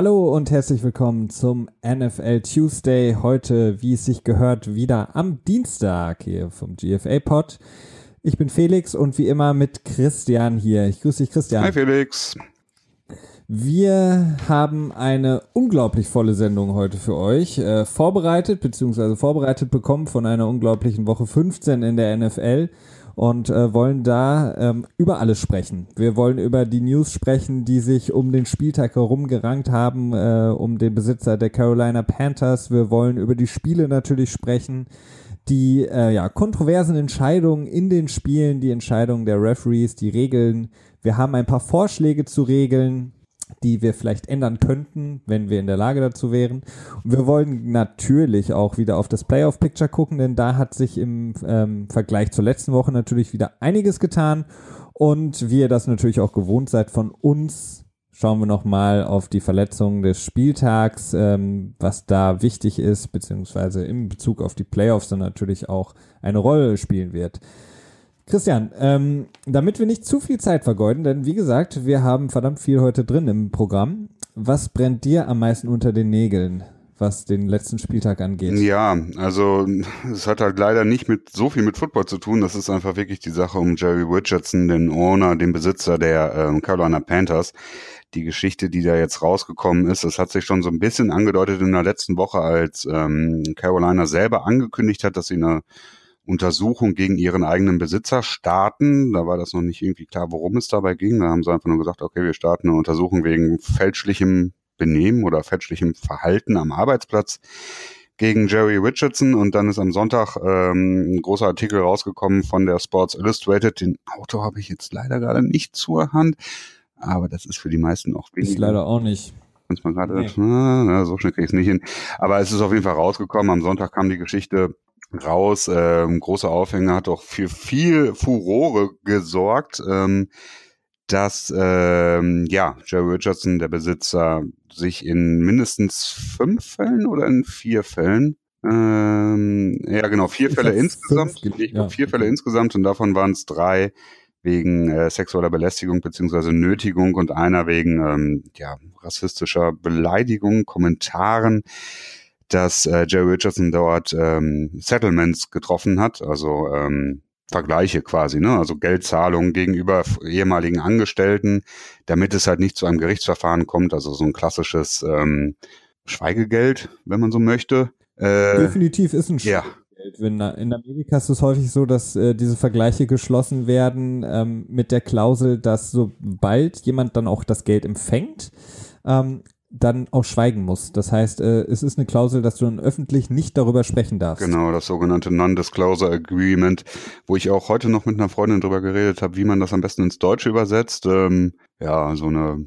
Hallo und herzlich willkommen zum NFL Tuesday. Heute, wie es sich gehört, wieder am Dienstag hier vom GFA Pod. Ich bin Felix und wie immer mit Christian hier. Ich grüße dich, Christian. Hi Felix. Wir haben eine unglaublich volle Sendung heute für euch. Äh, vorbereitet, beziehungsweise vorbereitet bekommen von einer unglaublichen Woche 15 in der NFL und äh, wollen da ähm, über alles sprechen. Wir wollen über die News sprechen, die sich um den Spieltag herum gerankt haben, äh, um den Besitzer der Carolina Panthers. Wir wollen über die Spiele natürlich sprechen, die äh, ja, kontroversen Entscheidungen in den Spielen, die Entscheidungen der Referees, die Regeln. Wir haben ein paar Vorschläge zu Regeln, die wir vielleicht ändern könnten, wenn wir in der Lage dazu wären. Und wir wollen natürlich auch wieder auf das Playoff-Picture gucken, denn da hat sich im ähm, Vergleich zur letzten Woche natürlich wieder einiges getan. Und wie ihr das natürlich auch gewohnt seid von uns, schauen wir nochmal auf die Verletzungen des Spieltags, ähm, was da wichtig ist, beziehungsweise in Bezug auf die Playoffs dann natürlich auch eine Rolle spielen wird. Christian, ähm, damit wir nicht zu viel Zeit vergeuden, denn wie gesagt, wir haben verdammt viel heute drin im Programm. Was brennt dir am meisten unter den Nägeln, was den letzten Spieltag angeht? Ja, also es hat halt leider nicht mit so viel mit Football zu tun. Das ist einfach wirklich die Sache um Jerry Richardson, den Owner, den Besitzer der ähm, Carolina Panthers. Die Geschichte, die da jetzt rausgekommen ist, das hat sich schon so ein bisschen angedeutet in der letzten Woche, als ähm, Carolina selber angekündigt hat, dass sie eine Untersuchung gegen ihren eigenen Besitzer starten. Da war das noch nicht irgendwie klar, worum es dabei ging. Da haben sie einfach nur gesagt, okay, wir starten eine Untersuchung wegen fälschlichem Benehmen oder fälschlichem Verhalten am Arbeitsplatz gegen Jerry Richardson und dann ist am Sonntag ähm, ein großer Artikel rausgekommen von der Sports Illustrated. Den Auto habe ich jetzt leider gerade nicht zur Hand, aber das ist für die meisten auch wenig. Ich leider auch nicht. Kannst mal gerade, nee. na, so schnell kriege ich es nicht hin. Aber es ist auf jeden Fall rausgekommen. Am Sonntag kam die Geschichte raus. Ähm, großer Aufhänger hat auch für viel Furore gesorgt, ähm, dass ähm, ja Jerry Richardson, der Besitzer, sich in mindestens fünf Fällen oder in vier Fällen ähm, ja genau vier ich Fälle insgesamt, fünf, ja. vier Fälle insgesamt und davon waren es drei wegen äh, sexueller Belästigung beziehungsweise Nötigung und einer wegen ähm, ja rassistischer Beleidigung, Kommentaren dass äh, Jerry Richardson dort ähm, Settlements getroffen hat, also ähm, Vergleiche quasi, ne? also Geldzahlungen gegenüber ehemaligen Angestellten, damit es halt nicht zu einem Gerichtsverfahren kommt, also so ein klassisches ähm, Schweigegeld, wenn man so möchte. Äh, Definitiv ist ein Schweigegeld. Ja. Wenn, in Amerika ist es häufig so, dass äh, diese Vergleiche geschlossen werden ähm, mit der Klausel, dass sobald jemand dann auch das Geld empfängt, ähm, dann auch schweigen muss. Das heißt, äh, es ist eine Klausel, dass du dann öffentlich nicht darüber sprechen darfst. Genau, das sogenannte Non-Disclosure Agreement, wo ich auch heute noch mit einer Freundin drüber geredet habe, wie man das am besten ins Deutsche übersetzt. Ähm, ja, so eine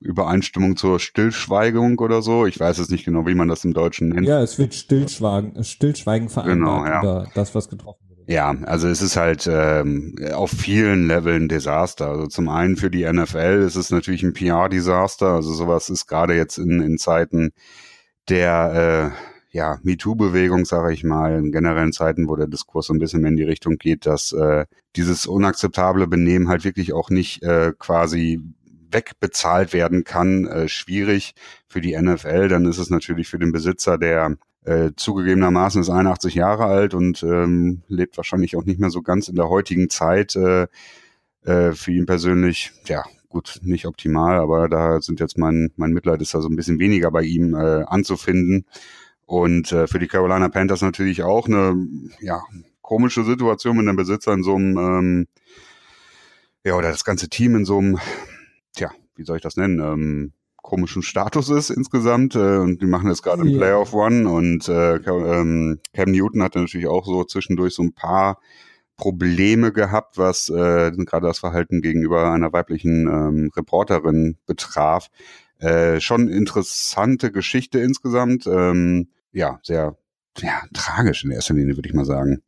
Übereinstimmung zur Stillschweigung oder so. Ich weiß es nicht genau, wie man das im Deutschen nennt. Ja, es wird Stillschweigen, Stillschweigen vereinbart genau, ja. über das, was getroffen wird. Ja, also es ist halt ähm, auf vielen Leveln Desaster. Also zum einen für die NFL ist es natürlich ein PR-Desaster. Also sowas ist gerade jetzt in, in Zeiten der äh, ja, MeToo-Bewegung, sage ich mal, in generellen Zeiten, wo der Diskurs so ein bisschen mehr in die Richtung geht, dass äh, dieses unakzeptable Benehmen halt wirklich auch nicht äh, quasi wegbezahlt werden kann, äh, schwierig für die NFL. Dann ist es natürlich für den Besitzer der äh, zugegebenermaßen ist 81 Jahre alt und ähm, lebt wahrscheinlich auch nicht mehr so ganz in der heutigen Zeit. Äh, äh, für ihn persönlich, ja, gut, nicht optimal, aber da sind jetzt mein, mein Mitleid ist da so ein bisschen weniger bei ihm äh, anzufinden. Und äh, für die Carolina Panthers natürlich auch eine ja, komische Situation mit einem Besitzer in so einem, ähm, ja, oder das ganze Team in so einem, tja, wie soll ich das nennen, ähm, komischen Status ist insgesamt. Äh, und die machen jetzt gerade ja. im Playoff One und äh, ähm, Cam Newton hatte natürlich auch so zwischendurch so ein paar Probleme gehabt, was äh, gerade das Verhalten gegenüber einer weiblichen ähm, Reporterin betraf. Äh, schon interessante Geschichte insgesamt. Ähm, ja, sehr ja, tragisch in erster Linie, würde ich mal sagen.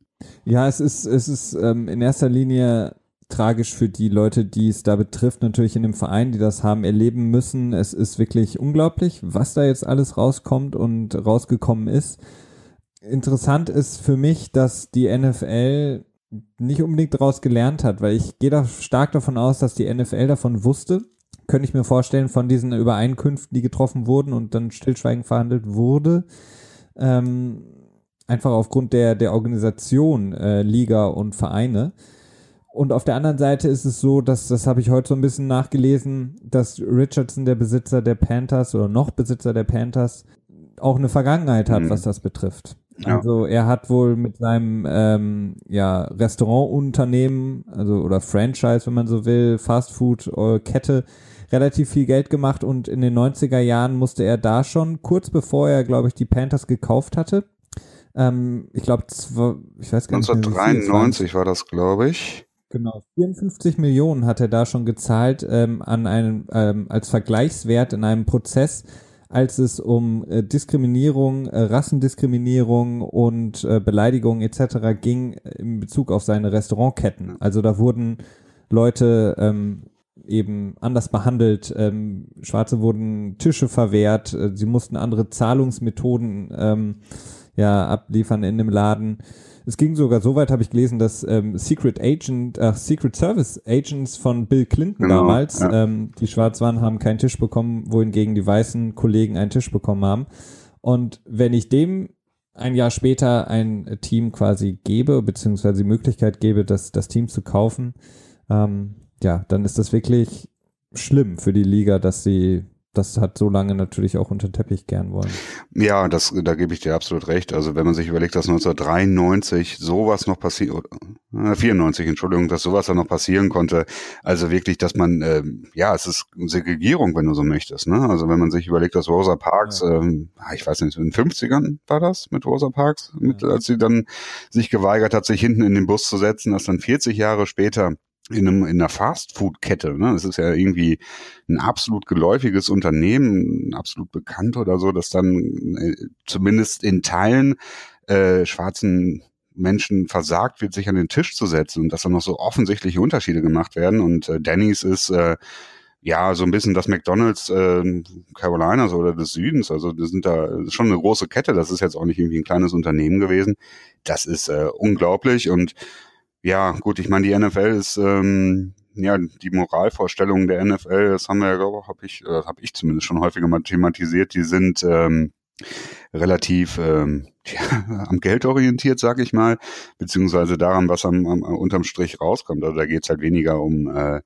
Ja, es ist, es ist ähm, in erster Linie tragisch für die Leute, die es da betrifft, natürlich in dem Verein, die das haben erleben müssen. Es ist wirklich unglaublich, was da jetzt alles rauskommt und rausgekommen ist. Interessant ist für mich, dass die NFL nicht unbedingt daraus gelernt hat, weil ich gehe da stark davon aus, dass die NFL davon wusste, könnte ich mir vorstellen, von diesen Übereinkünften, die getroffen wurden und dann stillschweigend verhandelt wurde. Ähm, einfach aufgrund der, der Organisation äh, Liga und Vereine. Und auf der anderen Seite ist es so, dass, das habe ich heute so ein bisschen nachgelesen, dass Richardson, der Besitzer der Panthers oder noch Besitzer der Panthers, auch eine Vergangenheit hat, mhm. was das betrifft. Ja. Also er hat wohl mit seinem ähm, ja, Restaurantunternehmen, also oder Franchise, wenn man so will, Fastfood-Kette, relativ viel Geld gemacht und in den 90er Jahren musste er da schon, kurz bevor er, glaube ich, die Panthers gekauft hatte, ähm, ich glaube, ich weiß gar nicht 1993 war das, glaube ich. Genau, 54 Millionen hat er da schon gezahlt ähm, an einen ähm, als Vergleichswert in einem Prozess, als es um äh, Diskriminierung, äh, Rassendiskriminierung und äh, Beleidigung etc. ging in Bezug auf seine Restaurantketten. Also da wurden Leute ähm, eben anders behandelt. Ähm, Schwarze wurden Tische verwehrt, äh, sie mussten andere Zahlungsmethoden ähm, ja abliefern in dem Laden. Es ging sogar so weit, habe ich gelesen, dass ähm, Secret Agent, äh, Secret Service Agents von Bill Clinton genau, damals, ja. ähm, die schwarz waren, haben keinen Tisch bekommen, wohingegen die weißen Kollegen einen Tisch bekommen haben. Und wenn ich dem ein Jahr später ein Team quasi gebe, beziehungsweise die Möglichkeit gebe, das, das Team zu kaufen, ähm, ja, dann ist das wirklich schlimm für die Liga, dass sie das hat so lange natürlich auch unter den Teppich gern wollen. Ja, das, da gebe ich dir absolut recht. Also wenn man sich überlegt, dass 1993 sowas noch passiert, äh, 94, Entschuldigung, dass sowas dann noch passieren konnte. Also wirklich, dass man, äh, ja, es ist Segregierung, wenn du so möchtest. Ne? Also wenn man sich überlegt, dass Rosa Parks, ja. ähm, ah, ich weiß nicht, in den 50ern war das mit Rosa Parks, mit, ja. als sie dann sich geweigert hat, sich hinten in den Bus zu setzen, dass dann 40 Jahre später in, einem, in einer Fastfood-Kette. Ne? Das ist ja irgendwie ein absolut geläufiges Unternehmen, absolut bekannt oder so, dass dann äh, zumindest in Teilen äh, schwarzen Menschen versagt wird, sich an den Tisch zu setzen und dass dann noch so offensichtliche Unterschiede gemacht werden. Und äh, Denny's ist äh, ja so ein bisschen das McDonalds äh, Carolinas oder des Südens. Also das sind da schon eine große Kette. Das ist jetzt auch nicht irgendwie ein kleines Unternehmen gewesen. Das ist äh, unglaublich und ja, gut, ich meine, die NFL ist ähm, ja die Moralvorstellungen der NFL, das haben wir ja, glaube ich, habe ich, äh, habe ich zumindest schon häufiger mal thematisiert, die sind ähm, relativ ähm, ja, am Geld orientiert, sag ich mal, beziehungsweise daran, was am, am unterm Strich rauskommt. Also da geht's halt weniger um äh,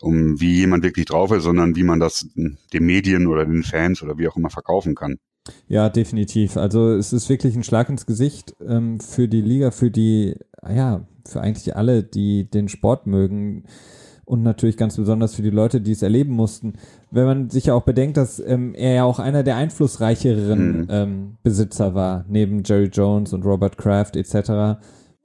um wie jemand wirklich drauf ist, sondern wie man das den Medien oder den Fans oder wie auch immer verkaufen kann. Ja, definitiv. Also es ist wirklich ein Schlag ins Gesicht ähm, für die Liga, für die, ja, für eigentlich alle, die den Sport mögen und natürlich ganz besonders für die Leute, die es erleben mussten. Wenn man sich ja auch bedenkt, dass ähm, er ja auch einer der einflussreicheren mhm. ähm, Besitzer war, neben Jerry Jones und Robert Kraft etc.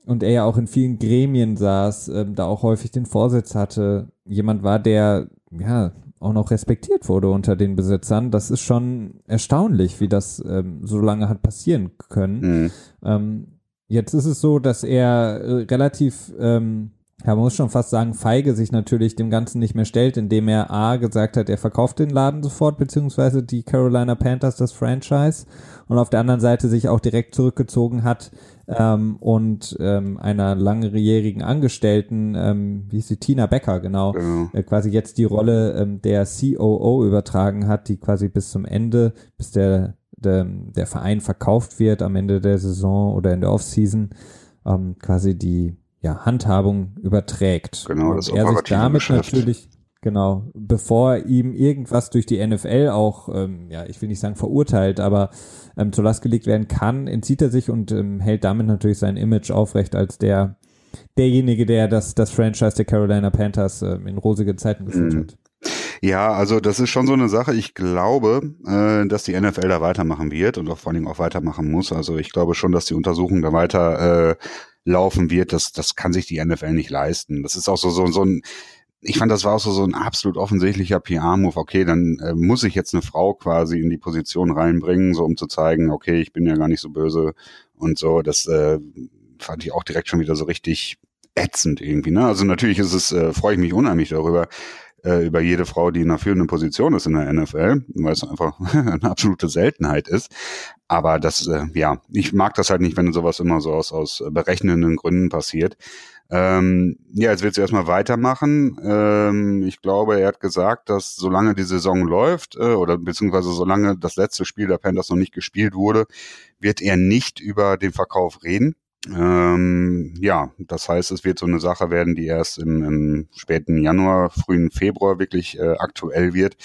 Und er ja auch in vielen Gremien saß, ähm, da auch häufig den Vorsitz hatte. Jemand war, der ja auch noch respektiert wurde unter den Besitzern. Das ist schon erstaunlich, wie das ähm, so lange hat passieren können. Mhm. Jetzt ist es so, dass er äh, relativ, ähm, ja, man muss schon fast sagen, feige sich natürlich dem Ganzen nicht mehr stellt, indem er A gesagt hat, er verkauft den Laden sofort, beziehungsweise die Carolina Panthers, das Franchise, und auf der anderen Seite sich auch direkt zurückgezogen hat ähm, und ähm, einer langjährigen Angestellten, ähm, wie ist die, Tina Becker, genau, genau. Äh, quasi jetzt die Rolle ähm, der COO übertragen hat, die quasi bis zum Ende, bis der der, der Verein verkauft wird am Ende der Saison oder in der Offseason, ähm, quasi die ja, Handhabung überträgt. Genau, das und er sich damit Geschäft. natürlich, genau, bevor ihm irgendwas durch die NFL auch, ähm, ja, ich will nicht sagen verurteilt, aber ähm, zur Last gelegt werden kann, entzieht er sich und ähm, hält damit natürlich sein Image aufrecht als der derjenige, der das, das Franchise der Carolina Panthers äh, in rosige Zeiten geführt mhm. hat. Ja, also das ist schon so eine Sache. Ich glaube, äh, dass die NFL da weitermachen wird und auch vor allen Dingen auch weitermachen muss. Also ich glaube schon, dass die Untersuchung da weiter äh, laufen wird. Das, das kann sich die NFL nicht leisten. Das ist auch so, so, so ein, ich fand, das war auch so, so ein absolut offensichtlicher PR-Move. Okay, dann äh, muss ich jetzt eine Frau quasi in die Position reinbringen, so um zu zeigen, okay, ich bin ja gar nicht so böse und so. Das äh, fand ich auch direkt schon wieder so richtig ätzend irgendwie. Ne? Also natürlich ist es, äh, freue ich mich unheimlich darüber, äh, über jede Frau, die in einer führenden Position ist in der NFL, weil es einfach eine absolute Seltenheit ist. Aber das, äh, ja, ich mag das halt nicht, wenn sowas immer so aus, aus berechnenden Gründen passiert. Ähm, ja, jetzt wird es erstmal weitermachen. Ähm, ich glaube, er hat gesagt, dass solange die Saison läuft äh, oder beziehungsweise solange das letzte Spiel der Panthers noch nicht gespielt wurde, wird er nicht über den Verkauf reden. Ähm, ja, das heißt, es wird so eine Sache werden, die erst im, im späten Januar, frühen Februar wirklich äh, aktuell wird.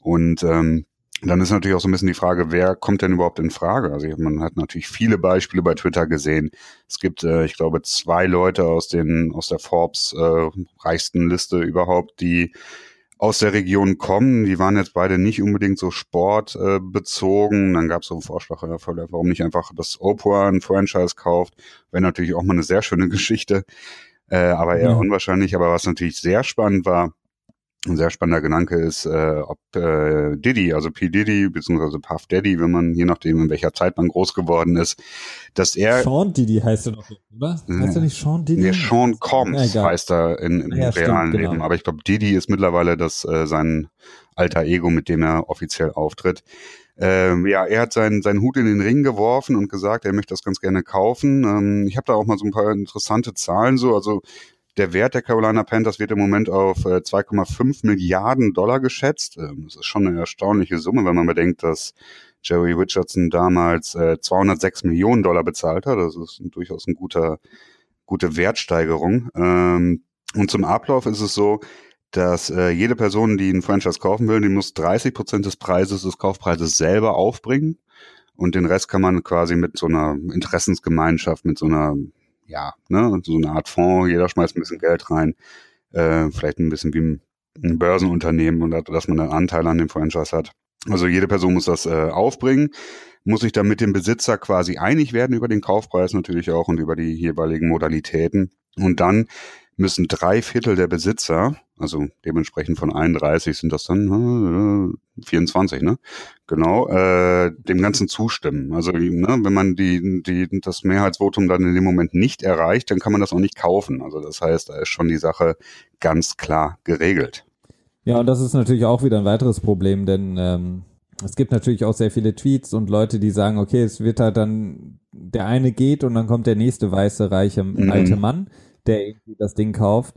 Und ähm, dann ist natürlich auch so ein bisschen die Frage, wer kommt denn überhaupt in Frage? Also man hat natürlich viele Beispiele bei Twitter gesehen. Es gibt, äh, ich glaube, zwei Leute aus den aus der Forbes äh, reichsten Liste überhaupt, die aus der Region kommen. Die waren jetzt beide nicht unbedingt so sportbezogen. Äh, Dann gab es so einen Vorschlag, warum nicht einfach das Oprah ein Franchise kauft. Wäre natürlich auch mal eine sehr schöne Geschichte, äh, aber eher ja. unwahrscheinlich. Aber was natürlich sehr spannend war, ein sehr spannender Gedanke ist, äh, ob äh, Diddy, also P. Diddy, beziehungsweise Puff Daddy, wenn man, je nachdem, in welcher Zeit man groß geworden ist, dass er... Sean Diddy heißt er doch, oder? Äh, heißt er nicht Sean Diddy? Nee, Sean Combs ja, heißt er in, im ja, realen stimmt, Leben. Genau. Aber ich glaube, Diddy ist mittlerweile das äh, sein alter Ego, mit dem er offiziell auftritt. Ähm, ja, er hat seinen, seinen Hut in den Ring geworfen und gesagt, er möchte das ganz gerne kaufen. Ähm, ich habe da auch mal so ein paar interessante Zahlen so. Also der Wert der Carolina Panthers wird im Moment auf äh, 2,5 Milliarden Dollar geschätzt. Ähm, das ist schon eine erstaunliche Summe, wenn man bedenkt, dass Jerry Richardson damals äh, 206 Millionen Dollar bezahlt hat. Das ist durchaus eine guter, gute Wertsteigerung. Ähm, und zum Ablauf ist es so, dass äh, jede Person, die ein Franchise kaufen will, die muss 30 Prozent des Preises des Kaufpreises selber aufbringen. Und den Rest kann man quasi mit so einer Interessensgemeinschaft, mit so einer ja, ne, so eine Art Fonds, jeder schmeißt ein bisschen Geld rein, äh, vielleicht ein bisschen wie ein, ein Börsenunternehmen und dass man einen Anteil an dem Franchise hat. Also jede Person muss das äh, aufbringen, muss sich dann mit dem Besitzer quasi einig werden über den Kaufpreis natürlich auch und über die jeweiligen Modalitäten. Und dann müssen drei Viertel der Besitzer, also dementsprechend von 31 sind das dann äh, 24, ne? Genau, äh, dem Ganzen zustimmen. Also ne, wenn man die, die, das Mehrheitsvotum dann in dem Moment nicht erreicht, dann kann man das auch nicht kaufen. Also das heißt, da ist schon die Sache ganz klar geregelt. Ja, und das ist natürlich auch wieder ein weiteres Problem, denn ähm, es gibt natürlich auch sehr viele Tweets und Leute, die sagen, okay, es wird halt dann, der eine geht und dann kommt der nächste weiße, reiche, mhm. alte Mann der irgendwie das Ding kauft.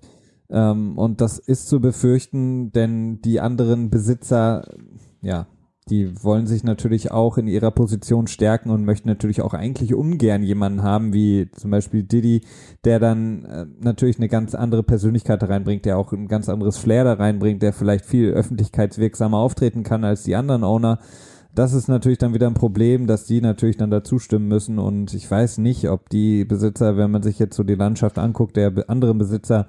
Ähm, und das ist zu befürchten, denn die anderen Besitzer, ja, die wollen sich natürlich auch in ihrer Position stärken und möchten natürlich auch eigentlich ungern jemanden haben, wie zum Beispiel Diddy, der dann äh, natürlich eine ganz andere Persönlichkeit da reinbringt, der auch ein ganz anderes Flair da reinbringt, der vielleicht viel öffentlichkeitswirksamer auftreten kann als die anderen Owner das ist natürlich dann wieder ein Problem, dass die natürlich dann dazu stimmen müssen. Und ich weiß nicht, ob die Besitzer, wenn man sich jetzt so die Landschaft anguckt, der anderen Besitzer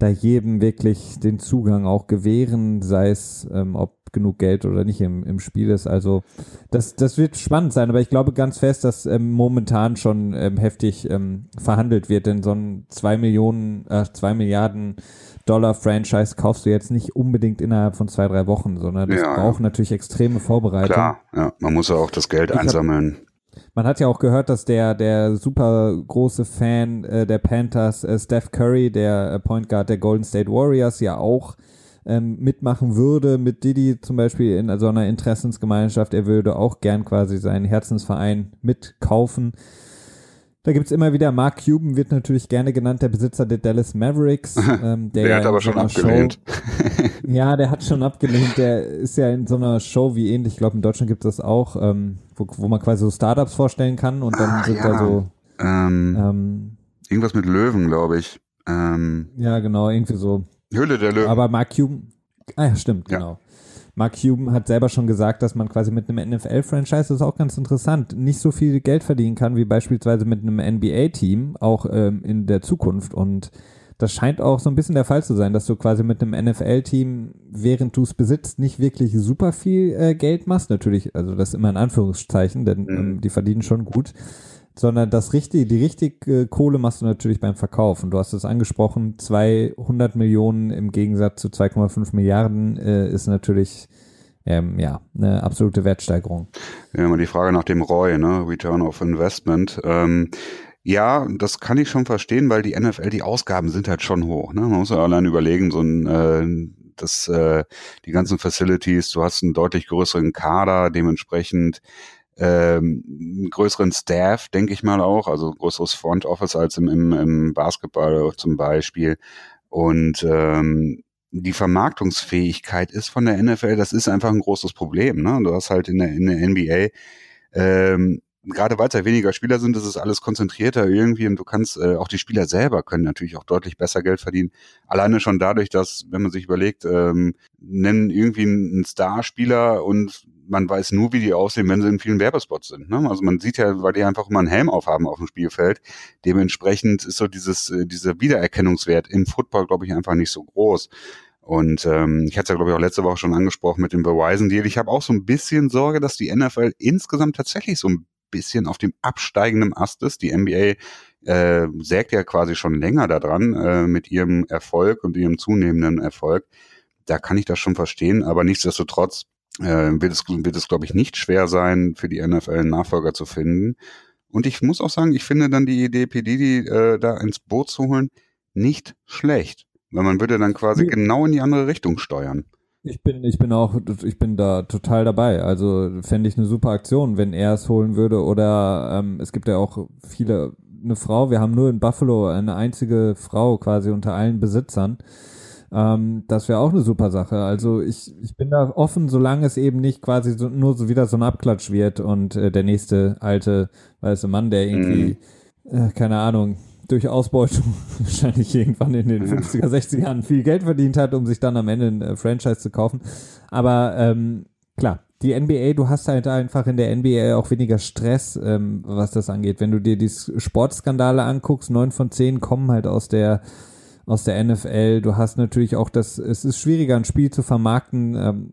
da jedem wirklich den Zugang auch gewähren, sei es ähm, ob genug Geld oder nicht im, im Spiel ist. Also das, das wird spannend sein, aber ich glaube ganz fest, dass ähm, momentan schon ähm, heftig ähm, verhandelt wird, denn so ein zwei Millionen, äh, zwei Milliarden Dollar-Franchise kaufst du jetzt nicht unbedingt innerhalb von zwei, drei Wochen, sondern das ja, braucht ja. natürlich extreme Vorbereitung. Klar, ja, man muss ja auch das Geld ich einsammeln. Hab, man hat ja auch gehört, dass der, der super große Fan äh, der Panthers, äh, Steph Curry, der äh, Point Guard der Golden State Warriors, ja auch ähm, mitmachen würde, mit Diddy zum Beispiel in so einer Interessensgemeinschaft. Er würde auch gern quasi seinen Herzensverein mitkaufen. Da gibt's immer wieder, Mark Cuban wird natürlich gerne genannt, der Besitzer der Dallas Mavericks. Ähm, der, der hat aber schon abgelehnt. Show, ja, der hat schon abgelehnt. Der ist ja in so einer Show wie ähnlich, ich glaube in Deutschland gibt es das auch, ähm, wo, wo man quasi so Startups vorstellen kann und dann ah, sind ja. da so ähm, ähm, irgendwas mit Löwen, glaube ich. Ähm, ja, genau, irgendwie so. Hülle der Löwen. Aber Mark Cuban, ah ja, stimmt, ja. genau. Mark Cuban hat selber schon gesagt, dass man quasi mit einem NFL-Franchise, das ist auch ganz interessant, nicht so viel Geld verdienen kann wie beispielsweise mit einem NBA-Team, auch ähm, in der Zukunft. Und das scheint auch so ein bisschen der Fall zu sein, dass du quasi mit einem NFL-Team, während du es besitzt, nicht wirklich super viel äh, Geld machst. Natürlich, also das ist immer in Anführungszeichen, denn mhm. ähm, die verdienen schon gut sondern das richtige, die richtige Kohle machst du natürlich beim Verkauf. Und du hast es angesprochen, 200 Millionen im Gegensatz zu 2,5 Milliarden äh, ist natürlich ähm, ja eine absolute Wertsteigerung. Ja, immer die Frage nach dem ROI, ne? Return of Investment. Ähm, ja, das kann ich schon verstehen, weil die NFL, die Ausgaben sind halt schon hoch. Ne? Man muss ja allein überlegen, so ein äh, das, äh, die ganzen Facilities, du hast einen deutlich größeren Kader, dementsprechend ähm, größeren Staff, denke ich mal auch, also größeres Front Office als im, im, im Basketball zum Beispiel. Und ähm, die Vermarktungsfähigkeit ist von der NFL, das ist einfach ein großes Problem. Ne? Du hast halt in der, in der NBA ähm, gerade weil es ja weniger Spieler sind, ist es alles konzentrierter irgendwie und du kannst, äh, auch die Spieler selber können natürlich auch deutlich besser Geld verdienen. Alleine schon dadurch, dass, wenn man sich überlegt, ähm, nennen irgendwie einen Starspieler und man weiß nur, wie die aussehen, wenn sie in vielen Werbespots sind. Ne? Also man sieht ja, weil die einfach immer einen Helm aufhaben auf dem Spielfeld. Dementsprechend ist so dieses, äh, dieser Wiedererkennungswert im Football, glaube ich, einfach nicht so groß. Und ähm, ich hatte es ja, glaube ich, auch letzte Woche schon angesprochen mit dem Verizon-Deal. Ich habe auch so ein bisschen Sorge, dass die NFL insgesamt tatsächlich so ein bisschen auf dem absteigenden Ast ist. Die NBA äh, sägt ja quasi schon länger daran äh, mit ihrem Erfolg und ihrem zunehmenden Erfolg. Da kann ich das schon verstehen, aber nichtsdestotrotz äh, wird es, wird es glaube ich, nicht schwer sein, für die NFL einen Nachfolger zu finden. Und ich muss auch sagen, ich finde dann die Idee, PDD äh, da ins Boot zu holen, nicht schlecht. Weil man würde dann quasi ja. genau in die andere Richtung steuern. Ich bin, ich bin auch, ich bin da total dabei. Also fände ich eine super Aktion, wenn er es holen würde. Oder ähm, es gibt ja auch viele, eine Frau, wir haben nur in Buffalo eine einzige Frau quasi unter allen Besitzern. Ähm, das wäre auch eine super Sache. Also ich, ich bin da offen, solange es eben nicht quasi so, nur so wieder so ein Abklatsch wird und äh, der nächste alte weiße Mann, der irgendwie, mhm. äh, keine Ahnung, durch Ausbeutung wahrscheinlich irgendwann in den 50er, 60er Jahren viel Geld verdient hat, um sich dann am Ende ein äh, Franchise zu kaufen. Aber ähm, klar, die NBA, du hast halt einfach in der NBA auch weniger Stress, ähm, was das angeht. Wenn du dir die Sportskandale anguckst, neun von zehn kommen halt aus der aus der NFL. Du hast natürlich auch das, es ist schwieriger, ein Spiel zu vermarkten, ähm,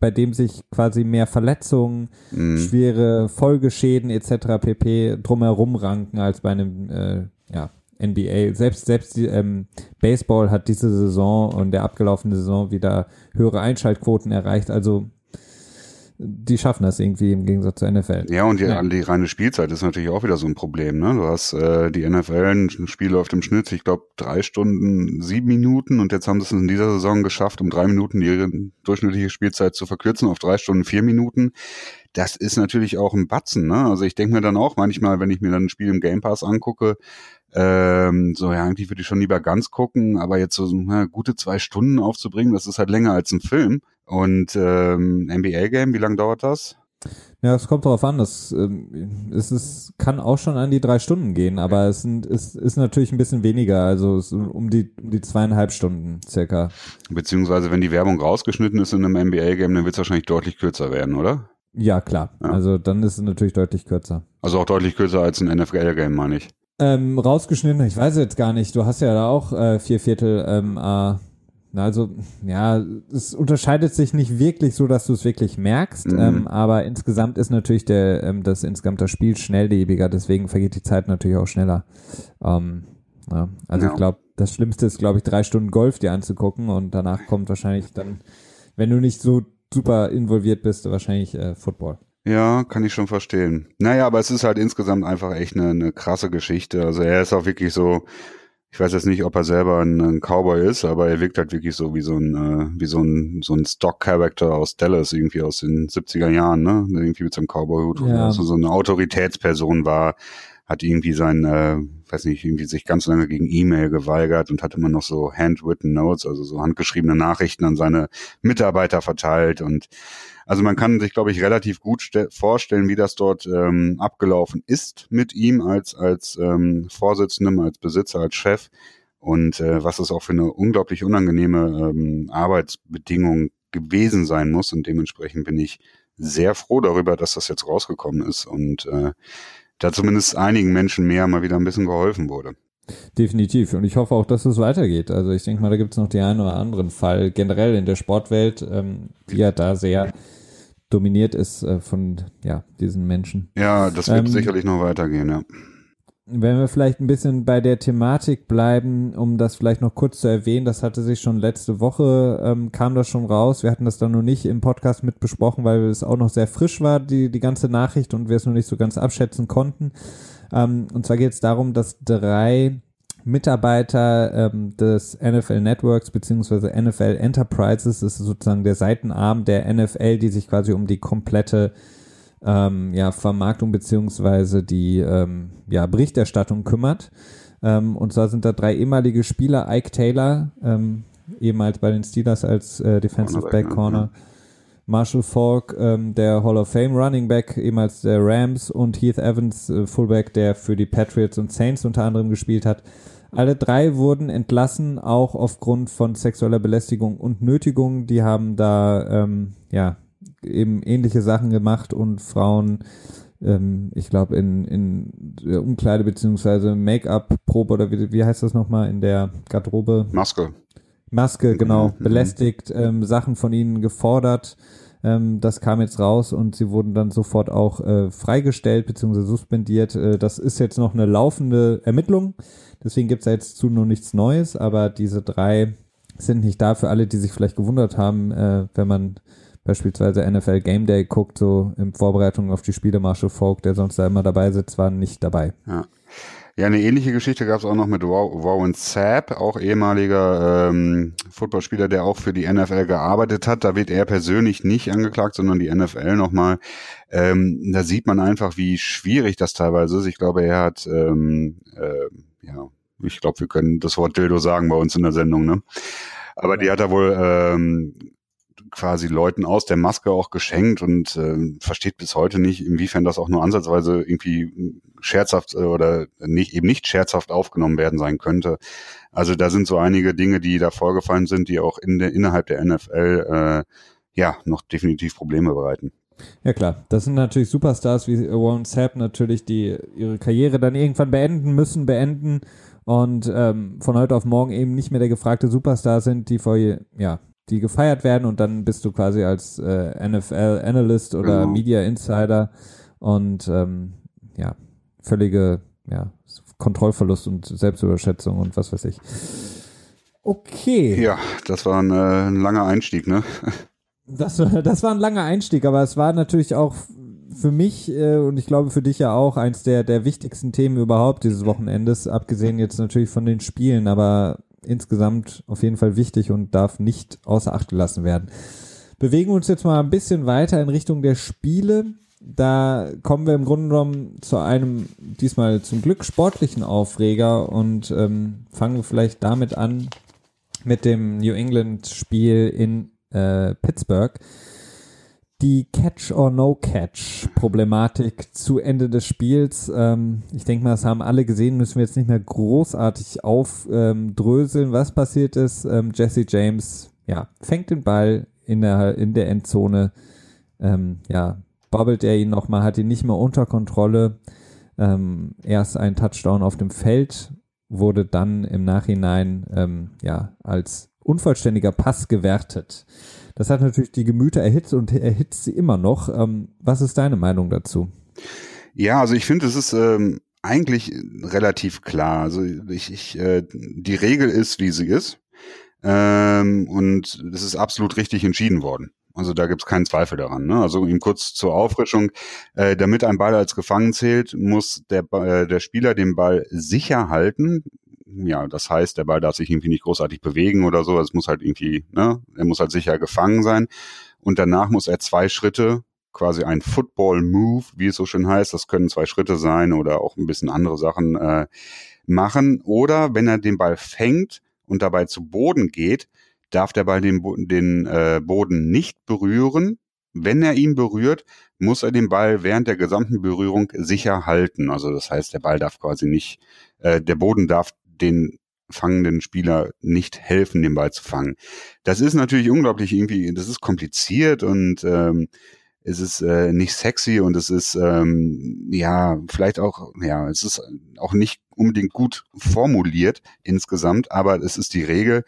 bei dem sich quasi mehr Verletzungen, mhm. schwere Folgeschäden etc. pp. drumherum ranken als bei einem äh, ja, NBA. Selbst, selbst die, ähm, Baseball hat diese Saison und der abgelaufene Saison wieder höhere Einschaltquoten erreicht. Also die schaffen das irgendwie im Gegensatz zur NFL. Ja, und die, ja. die reine Spielzeit ist natürlich auch wieder so ein Problem. Ne? Du hast äh, die NFL, ein Spiel läuft im Schnitt, ich glaube, drei Stunden, sieben Minuten und jetzt haben sie es in dieser Saison geschafft, um drei Minuten die durchschnittliche Spielzeit zu verkürzen auf drei Stunden, vier Minuten. Das ist natürlich auch ein Batzen. Ne? Also ich denke mir dann auch manchmal, wenn ich mir dann ein Spiel im Game Pass angucke, ähm, so, ja, eigentlich würde ich schon lieber ganz gucken, aber jetzt so na, gute zwei Stunden aufzubringen, das ist halt länger als ein Film. Und ähm, NBA-Game, wie lange dauert das? Ja, es kommt darauf an. Das, ähm, es ist, kann auch schon an die drei Stunden gehen, aber es, sind, es ist natürlich ein bisschen weniger, also um die, um die zweieinhalb Stunden circa. Beziehungsweise, wenn die Werbung rausgeschnitten ist in einem NBA-Game, dann wird es wahrscheinlich deutlich kürzer werden, oder? Ja, klar. Ja. Also dann ist es natürlich deutlich kürzer. Also auch deutlich kürzer als ein NFL-Game, meine ich. Ähm, rausgeschnitten, ich weiß jetzt gar nicht. Du hast ja da auch äh, vier Viertel ähm, äh, also, ja, es unterscheidet sich nicht wirklich so, dass du es wirklich merkst, mhm. ähm, aber insgesamt ist natürlich der, ähm, das insgesamt das Spiel schnelllebiger, deswegen vergeht die Zeit natürlich auch schneller. Ähm, ja, also ja. ich glaube, das Schlimmste ist, glaube ich, drei Stunden Golf dir anzugucken und danach kommt wahrscheinlich dann, wenn du nicht so super involviert bist, wahrscheinlich äh, Football. Ja, kann ich schon verstehen. Naja, aber es ist halt insgesamt einfach echt eine, eine krasse Geschichte. Also er ist auch wirklich so, ich weiß jetzt nicht, ob er selber ein, ein, Cowboy ist, aber er wirkt halt wirklich so wie so ein, äh, wie so ein, so ein Stock-Character aus Dallas, irgendwie aus den 70er Jahren, ne? Irgendwie mit seinem Cowboy-Hut, ja. also so eine Autoritätsperson war, hat irgendwie sein, äh, weiß nicht, irgendwie sich ganz lange gegen E-Mail geweigert und hat immer noch so handwritten Notes, also so handgeschriebene Nachrichten an seine Mitarbeiter verteilt. Und also man kann sich, glaube ich, relativ gut vorstellen, wie das dort ähm, abgelaufen ist mit ihm als, als ähm, Vorsitzendem, als Besitzer, als Chef. Und äh, was es auch für eine unglaublich unangenehme ähm, Arbeitsbedingung gewesen sein muss. Und dementsprechend bin ich sehr froh darüber, dass das jetzt rausgekommen ist. Und äh, da zumindest einigen Menschen mehr mal wieder ein bisschen geholfen wurde. Definitiv. Und ich hoffe auch, dass es weitergeht. Also ich denke mal, da gibt es noch den einen oder anderen Fall generell in der Sportwelt, ähm, die ja da sehr dominiert ist äh, von ja, diesen Menschen. Ja, das wird ähm, sicherlich noch weitergehen, ja. Wenn wir vielleicht ein bisschen bei der Thematik bleiben, um das vielleicht noch kurz zu erwähnen, das hatte sich schon letzte Woche, ähm, kam das schon raus. Wir hatten das dann noch nicht im Podcast mit besprochen, weil es auch noch sehr frisch war, die, die ganze Nachricht und wir es noch nicht so ganz abschätzen konnten. Ähm, und zwar geht es darum, dass drei Mitarbeiter ähm, des NFL Networks beziehungsweise NFL Enterprises, das ist sozusagen der Seitenarm der NFL, die sich quasi um die komplette ähm, ja, Vermarktung beziehungsweise die ähm, ja, Berichterstattung kümmert. Ähm, und zwar sind da drei ehemalige Spieler, Ike Taylor, ähm, ehemals bei den Steelers als äh, Defensive Back Corner, Marshall Falk, ähm, der Hall of Fame Running Back, ehemals der Rams und Heath Evans, äh, Fullback, der für die Patriots und Saints unter anderem gespielt hat. Alle drei wurden entlassen, auch aufgrund von sexueller Belästigung und Nötigung. Die haben da ähm, ja eben ähnliche Sachen gemacht und Frauen, ähm, ich glaube, in, in der Umkleide beziehungsweise Make-up-Probe oder wie, wie heißt das nochmal in der Garderobe? Maske. Maske, genau, mhm. belästigt, ähm, Sachen von ihnen gefordert. Ähm, das kam jetzt raus und sie wurden dann sofort auch äh, freigestellt beziehungsweise suspendiert. Äh, das ist jetzt noch eine laufende Ermittlung. Deswegen gibt es jetzt zu noch nichts Neues, aber diese drei sind nicht da für alle, die sich vielleicht gewundert haben, äh, wenn man beispielsweise NFL Game Day guckt, so in Vorbereitung auf die Spiele, Marshall Falk, der sonst da immer dabei sitzt, war nicht dabei. Ja. Ja, eine ähnliche Geschichte gab es auch noch mit Warren Sapp, auch ehemaliger ähm, Footballspieler, der auch für die NFL gearbeitet hat. Da wird er persönlich nicht angeklagt, sondern die NFL nochmal. Ähm, da sieht man einfach, wie schwierig das teilweise ist. Ich glaube, er hat, ähm, äh, ja, ich glaube, wir können das Wort Dildo sagen bei uns in der Sendung, ne? Aber die hat er wohl ähm, quasi Leuten aus der Maske auch geschenkt und äh, versteht bis heute nicht, inwiefern das auch nur ansatzweise irgendwie scherzhaft äh, oder nicht eben nicht scherzhaft aufgenommen werden sein könnte. Also da sind so einige Dinge, die da vorgefallen sind, die auch in der, innerhalb der NFL äh, ja noch definitiv Probleme bereiten. Ja klar, das sind natürlich Superstars wie Warren Sapp natürlich, die ihre Karriere dann irgendwann beenden müssen, beenden und ähm, von heute auf morgen eben nicht mehr der gefragte Superstar sind, die vor ja die gefeiert werden und dann bist du quasi als äh, NFL Analyst oder genau. Media Insider und ähm, ja, völlige ja, Kontrollverlust und Selbstüberschätzung und was weiß ich. Okay. Ja, das war ein, äh, ein langer Einstieg, ne? Das, das war ein langer Einstieg, aber es war natürlich auch für mich äh, und ich glaube für dich ja auch eins der, der wichtigsten Themen überhaupt dieses Wochenendes, abgesehen jetzt natürlich von den Spielen, aber insgesamt auf jeden Fall wichtig und darf nicht außer Acht gelassen werden. Bewegen wir uns jetzt mal ein bisschen weiter in Richtung der Spiele. Da kommen wir im Grunde genommen zu einem diesmal zum Glück sportlichen Aufreger und ähm, fangen wir vielleicht damit an mit dem New England Spiel in äh, Pittsburgh die Catch-or-No-Catch-Problematik zu Ende des Spiels. Ähm, ich denke mal, das haben alle gesehen, müssen wir jetzt nicht mehr großartig aufdröseln, ähm, was passiert ist. Ähm, Jesse James, ja, fängt den Ball in der, in der Endzone, ähm, ja, bobbelt er ihn nochmal, hat ihn nicht mehr unter Kontrolle. Ähm, erst ein Touchdown auf dem Feld, wurde dann im Nachhinein, ähm, ja, als unvollständiger Pass gewertet. Das hat natürlich die Gemüter erhitzt und erhitzt sie immer noch. Ähm, was ist deine Meinung dazu? Ja, also ich finde, es ist ähm, eigentlich relativ klar. Also ich, ich äh, die Regel ist, wie sie ist. Ähm, und es ist absolut richtig entschieden worden. Also da gibt es keinen Zweifel daran. Ne? Also ihm kurz zur Auffrischung, äh, damit ein Ball als gefangen zählt, muss der, äh, der Spieler den Ball sicher halten, ja, das heißt, der Ball darf sich irgendwie nicht großartig bewegen oder so. Es muss halt irgendwie, ne, er muss halt sicher gefangen sein. Und danach muss er zwei Schritte, quasi ein Football Move, wie es so schön heißt. Das können zwei Schritte sein oder auch ein bisschen andere Sachen äh, machen. Oder wenn er den Ball fängt und dabei zu Boden geht, darf der Ball den, den äh, Boden nicht berühren. Wenn er ihn berührt, muss er den Ball während der gesamten Berührung sicher halten. Also das heißt, der Ball darf quasi nicht, äh, der Boden darf den fangenden Spieler nicht helfen, den Ball zu fangen. Das ist natürlich unglaublich irgendwie, das ist kompliziert und ähm, es ist äh, nicht sexy und es ist ähm, ja vielleicht auch ja es ist auch nicht unbedingt gut formuliert insgesamt, aber es ist die Regel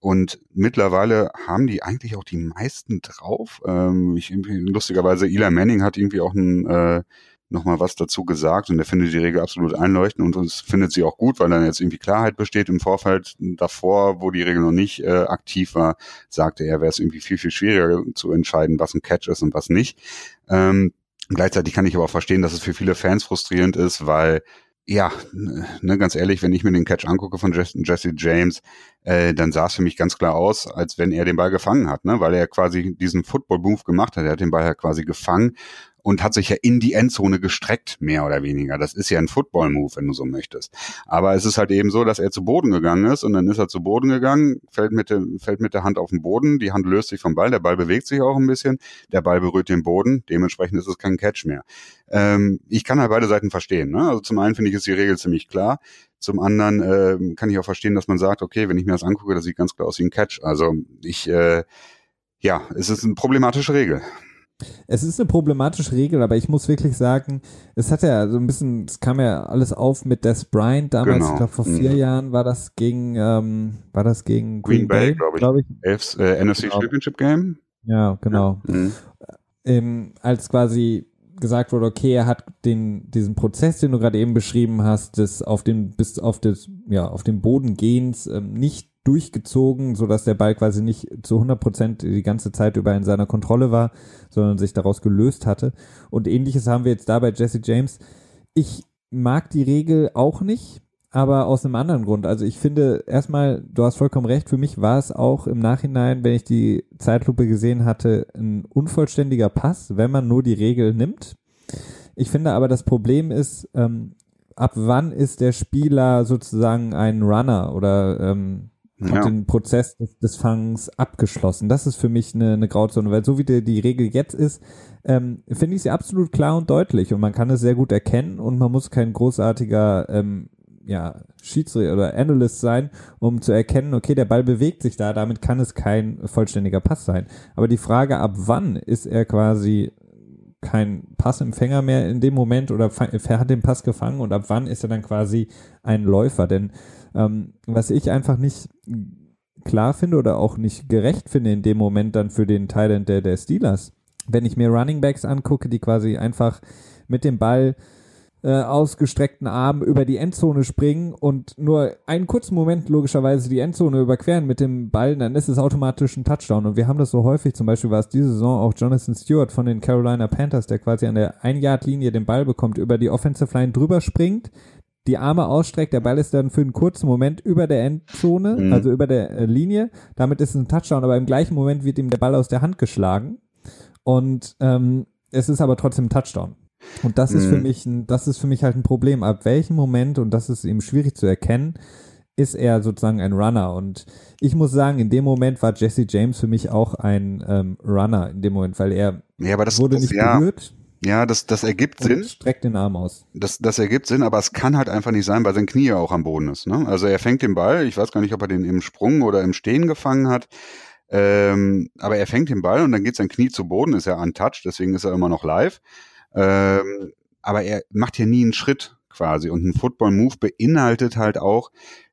und mittlerweile haben die eigentlich auch die meisten drauf. Ähm, ich lustigerweise Eli Manning hat irgendwie auch ein äh, nochmal was dazu gesagt und er findet die Regel absolut einleuchtend und uns findet sie auch gut, weil dann jetzt irgendwie Klarheit besteht im Vorfeld davor, wo die Regel noch nicht äh, aktiv war, sagte er, wäre es irgendwie viel, viel schwieriger zu entscheiden, was ein Catch ist und was nicht. Ähm, gleichzeitig kann ich aber auch verstehen, dass es für viele Fans frustrierend ist, weil ja, ne, ganz ehrlich, wenn ich mir den Catch angucke von Jesse James, äh, dann sah es für mich ganz klar aus, als wenn er den Ball gefangen hat, ne? weil er quasi diesen Football-Move gemacht hat. Er hat den Ball ja quasi gefangen und hat sich ja in die Endzone gestreckt, mehr oder weniger. Das ist ja ein Football-Move, wenn du so möchtest. Aber es ist halt eben so, dass er zu Boden gegangen ist und dann ist er zu Boden gegangen, fällt mit, der, fällt mit der Hand auf den Boden, die Hand löst sich vom Ball, der Ball bewegt sich auch ein bisschen, der Ball berührt den Boden, dementsprechend ist es kein Catch mehr. Ähm, ich kann halt beide Seiten verstehen. Ne? Also zum einen finde ich, ist die Regel ziemlich klar. Zum anderen äh, kann ich auch verstehen, dass man sagt, okay, wenn ich mir das angucke, das sieht ganz klar aus wie ein Catch. Also ich, äh, ja, es ist eine problematische Regel. Es ist eine problematische Regel, aber ich muss wirklich sagen, es hat ja so ein bisschen, es kam ja alles auf mit Des Bryant damals, genau. ich glaube vor vier mhm. Jahren war das gegen, ähm, war das gegen Green, Green Bay, Bay glaube ich. Glaub ich. Äh, NFC genau. Championship Game. Ja, genau. Ja. Mhm. Ähm, als quasi gesagt wurde, okay, er hat den, diesen Prozess, den du gerade eben beschrieben hast, des auf den, bis auf das, ja, auf den Boden gehens, ähm, nicht durchgezogen, so dass der Ball quasi nicht zu 100 Prozent die ganze Zeit über in seiner Kontrolle war, sondern sich daraus gelöst hatte. Und ähnliches haben wir jetzt da bei Jesse James. Ich mag die Regel auch nicht, aber aus einem anderen Grund. Also ich finde erstmal, du hast vollkommen recht, für mich war es auch im Nachhinein, wenn ich die Zeitlupe gesehen hatte, ein unvollständiger Pass, wenn man nur die Regel nimmt. Ich finde aber, das Problem ist, ähm, ab wann ist der Spieler sozusagen ein Runner oder ähm, ja. hat den Prozess des, des, Fangs abgeschlossen. Das ist für mich eine, eine Grauzone, weil so wie die, die Regel jetzt ist, ähm, finde ich sie absolut klar und deutlich und man kann es sehr gut erkennen und man muss kein großartiger ähm, ja, Schiedsrichter oder Analyst sein, um zu erkennen, okay, der Ball bewegt sich da, damit kann es kein vollständiger Pass sein. Aber die Frage, ab wann ist er quasi kein Passempfänger mehr in dem Moment oder hat den Pass gefangen und ab wann ist er dann quasi ein Läufer? Denn ähm, was ich einfach nicht klar finde oder auch nicht gerecht finde in dem Moment dann für den Thailand der, der Steelers, wenn ich mir Running Backs angucke, die quasi einfach mit dem Ball äh, ausgestreckten Armen über die Endzone springen und nur einen kurzen Moment logischerweise die Endzone überqueren mit dem Ball, dann ist es automatisch ein Touchdown. Und wir haben das so häufig, zum Beispiel war es diese Saison auch Jonathan Stewart von den Carolina Panthers, der quasi an der Ein-Yard-Linie den Ball bekommt, über die Offensive Line drüber springt, die Arme ausstreckt, der Ball ist dann für einen kurzen Moment über der Endzone, mhm. also über der äh, Linie. Damit ist es ein Touchdown, aber im gleichen Moment wird ihm der Ball aus der Hand geschlagen. Und ähm, es ist aber trotzdem ein Touchdown. Und das ist für mhm. mich ein, das ist für mich halt ein Problem. Ab welchem Moment, und das ist eben schwierig zu erkennen, ist er sozusagen ein Runner. Und ich muss sagen, in dem Moment war Jesse James für mich auch ein ähm, Runner in dem Moment, weil er ja, aber das, wurde nicht ja. berührt. Ja, das, das ergibt und Sinn. Streckt den Arm aus. Das, das ergibt Sinn, aber es kann halt einfach nicht sein, weil sein Knie ja auch am Boden ist. Ne? Also er fängt den Ball, ich weiß gar nicht, ob er den im Sprung oder im Stehen gefangen hat. Ähm, aber er fängt den Ball und dann geht sein Knie zu Boden, ist ja untouched, deswegen ist er immer noch live. Ähm, aber er macht hier nie einen Schritt quasi. Und ein Football-Move beinhaltet halt auch,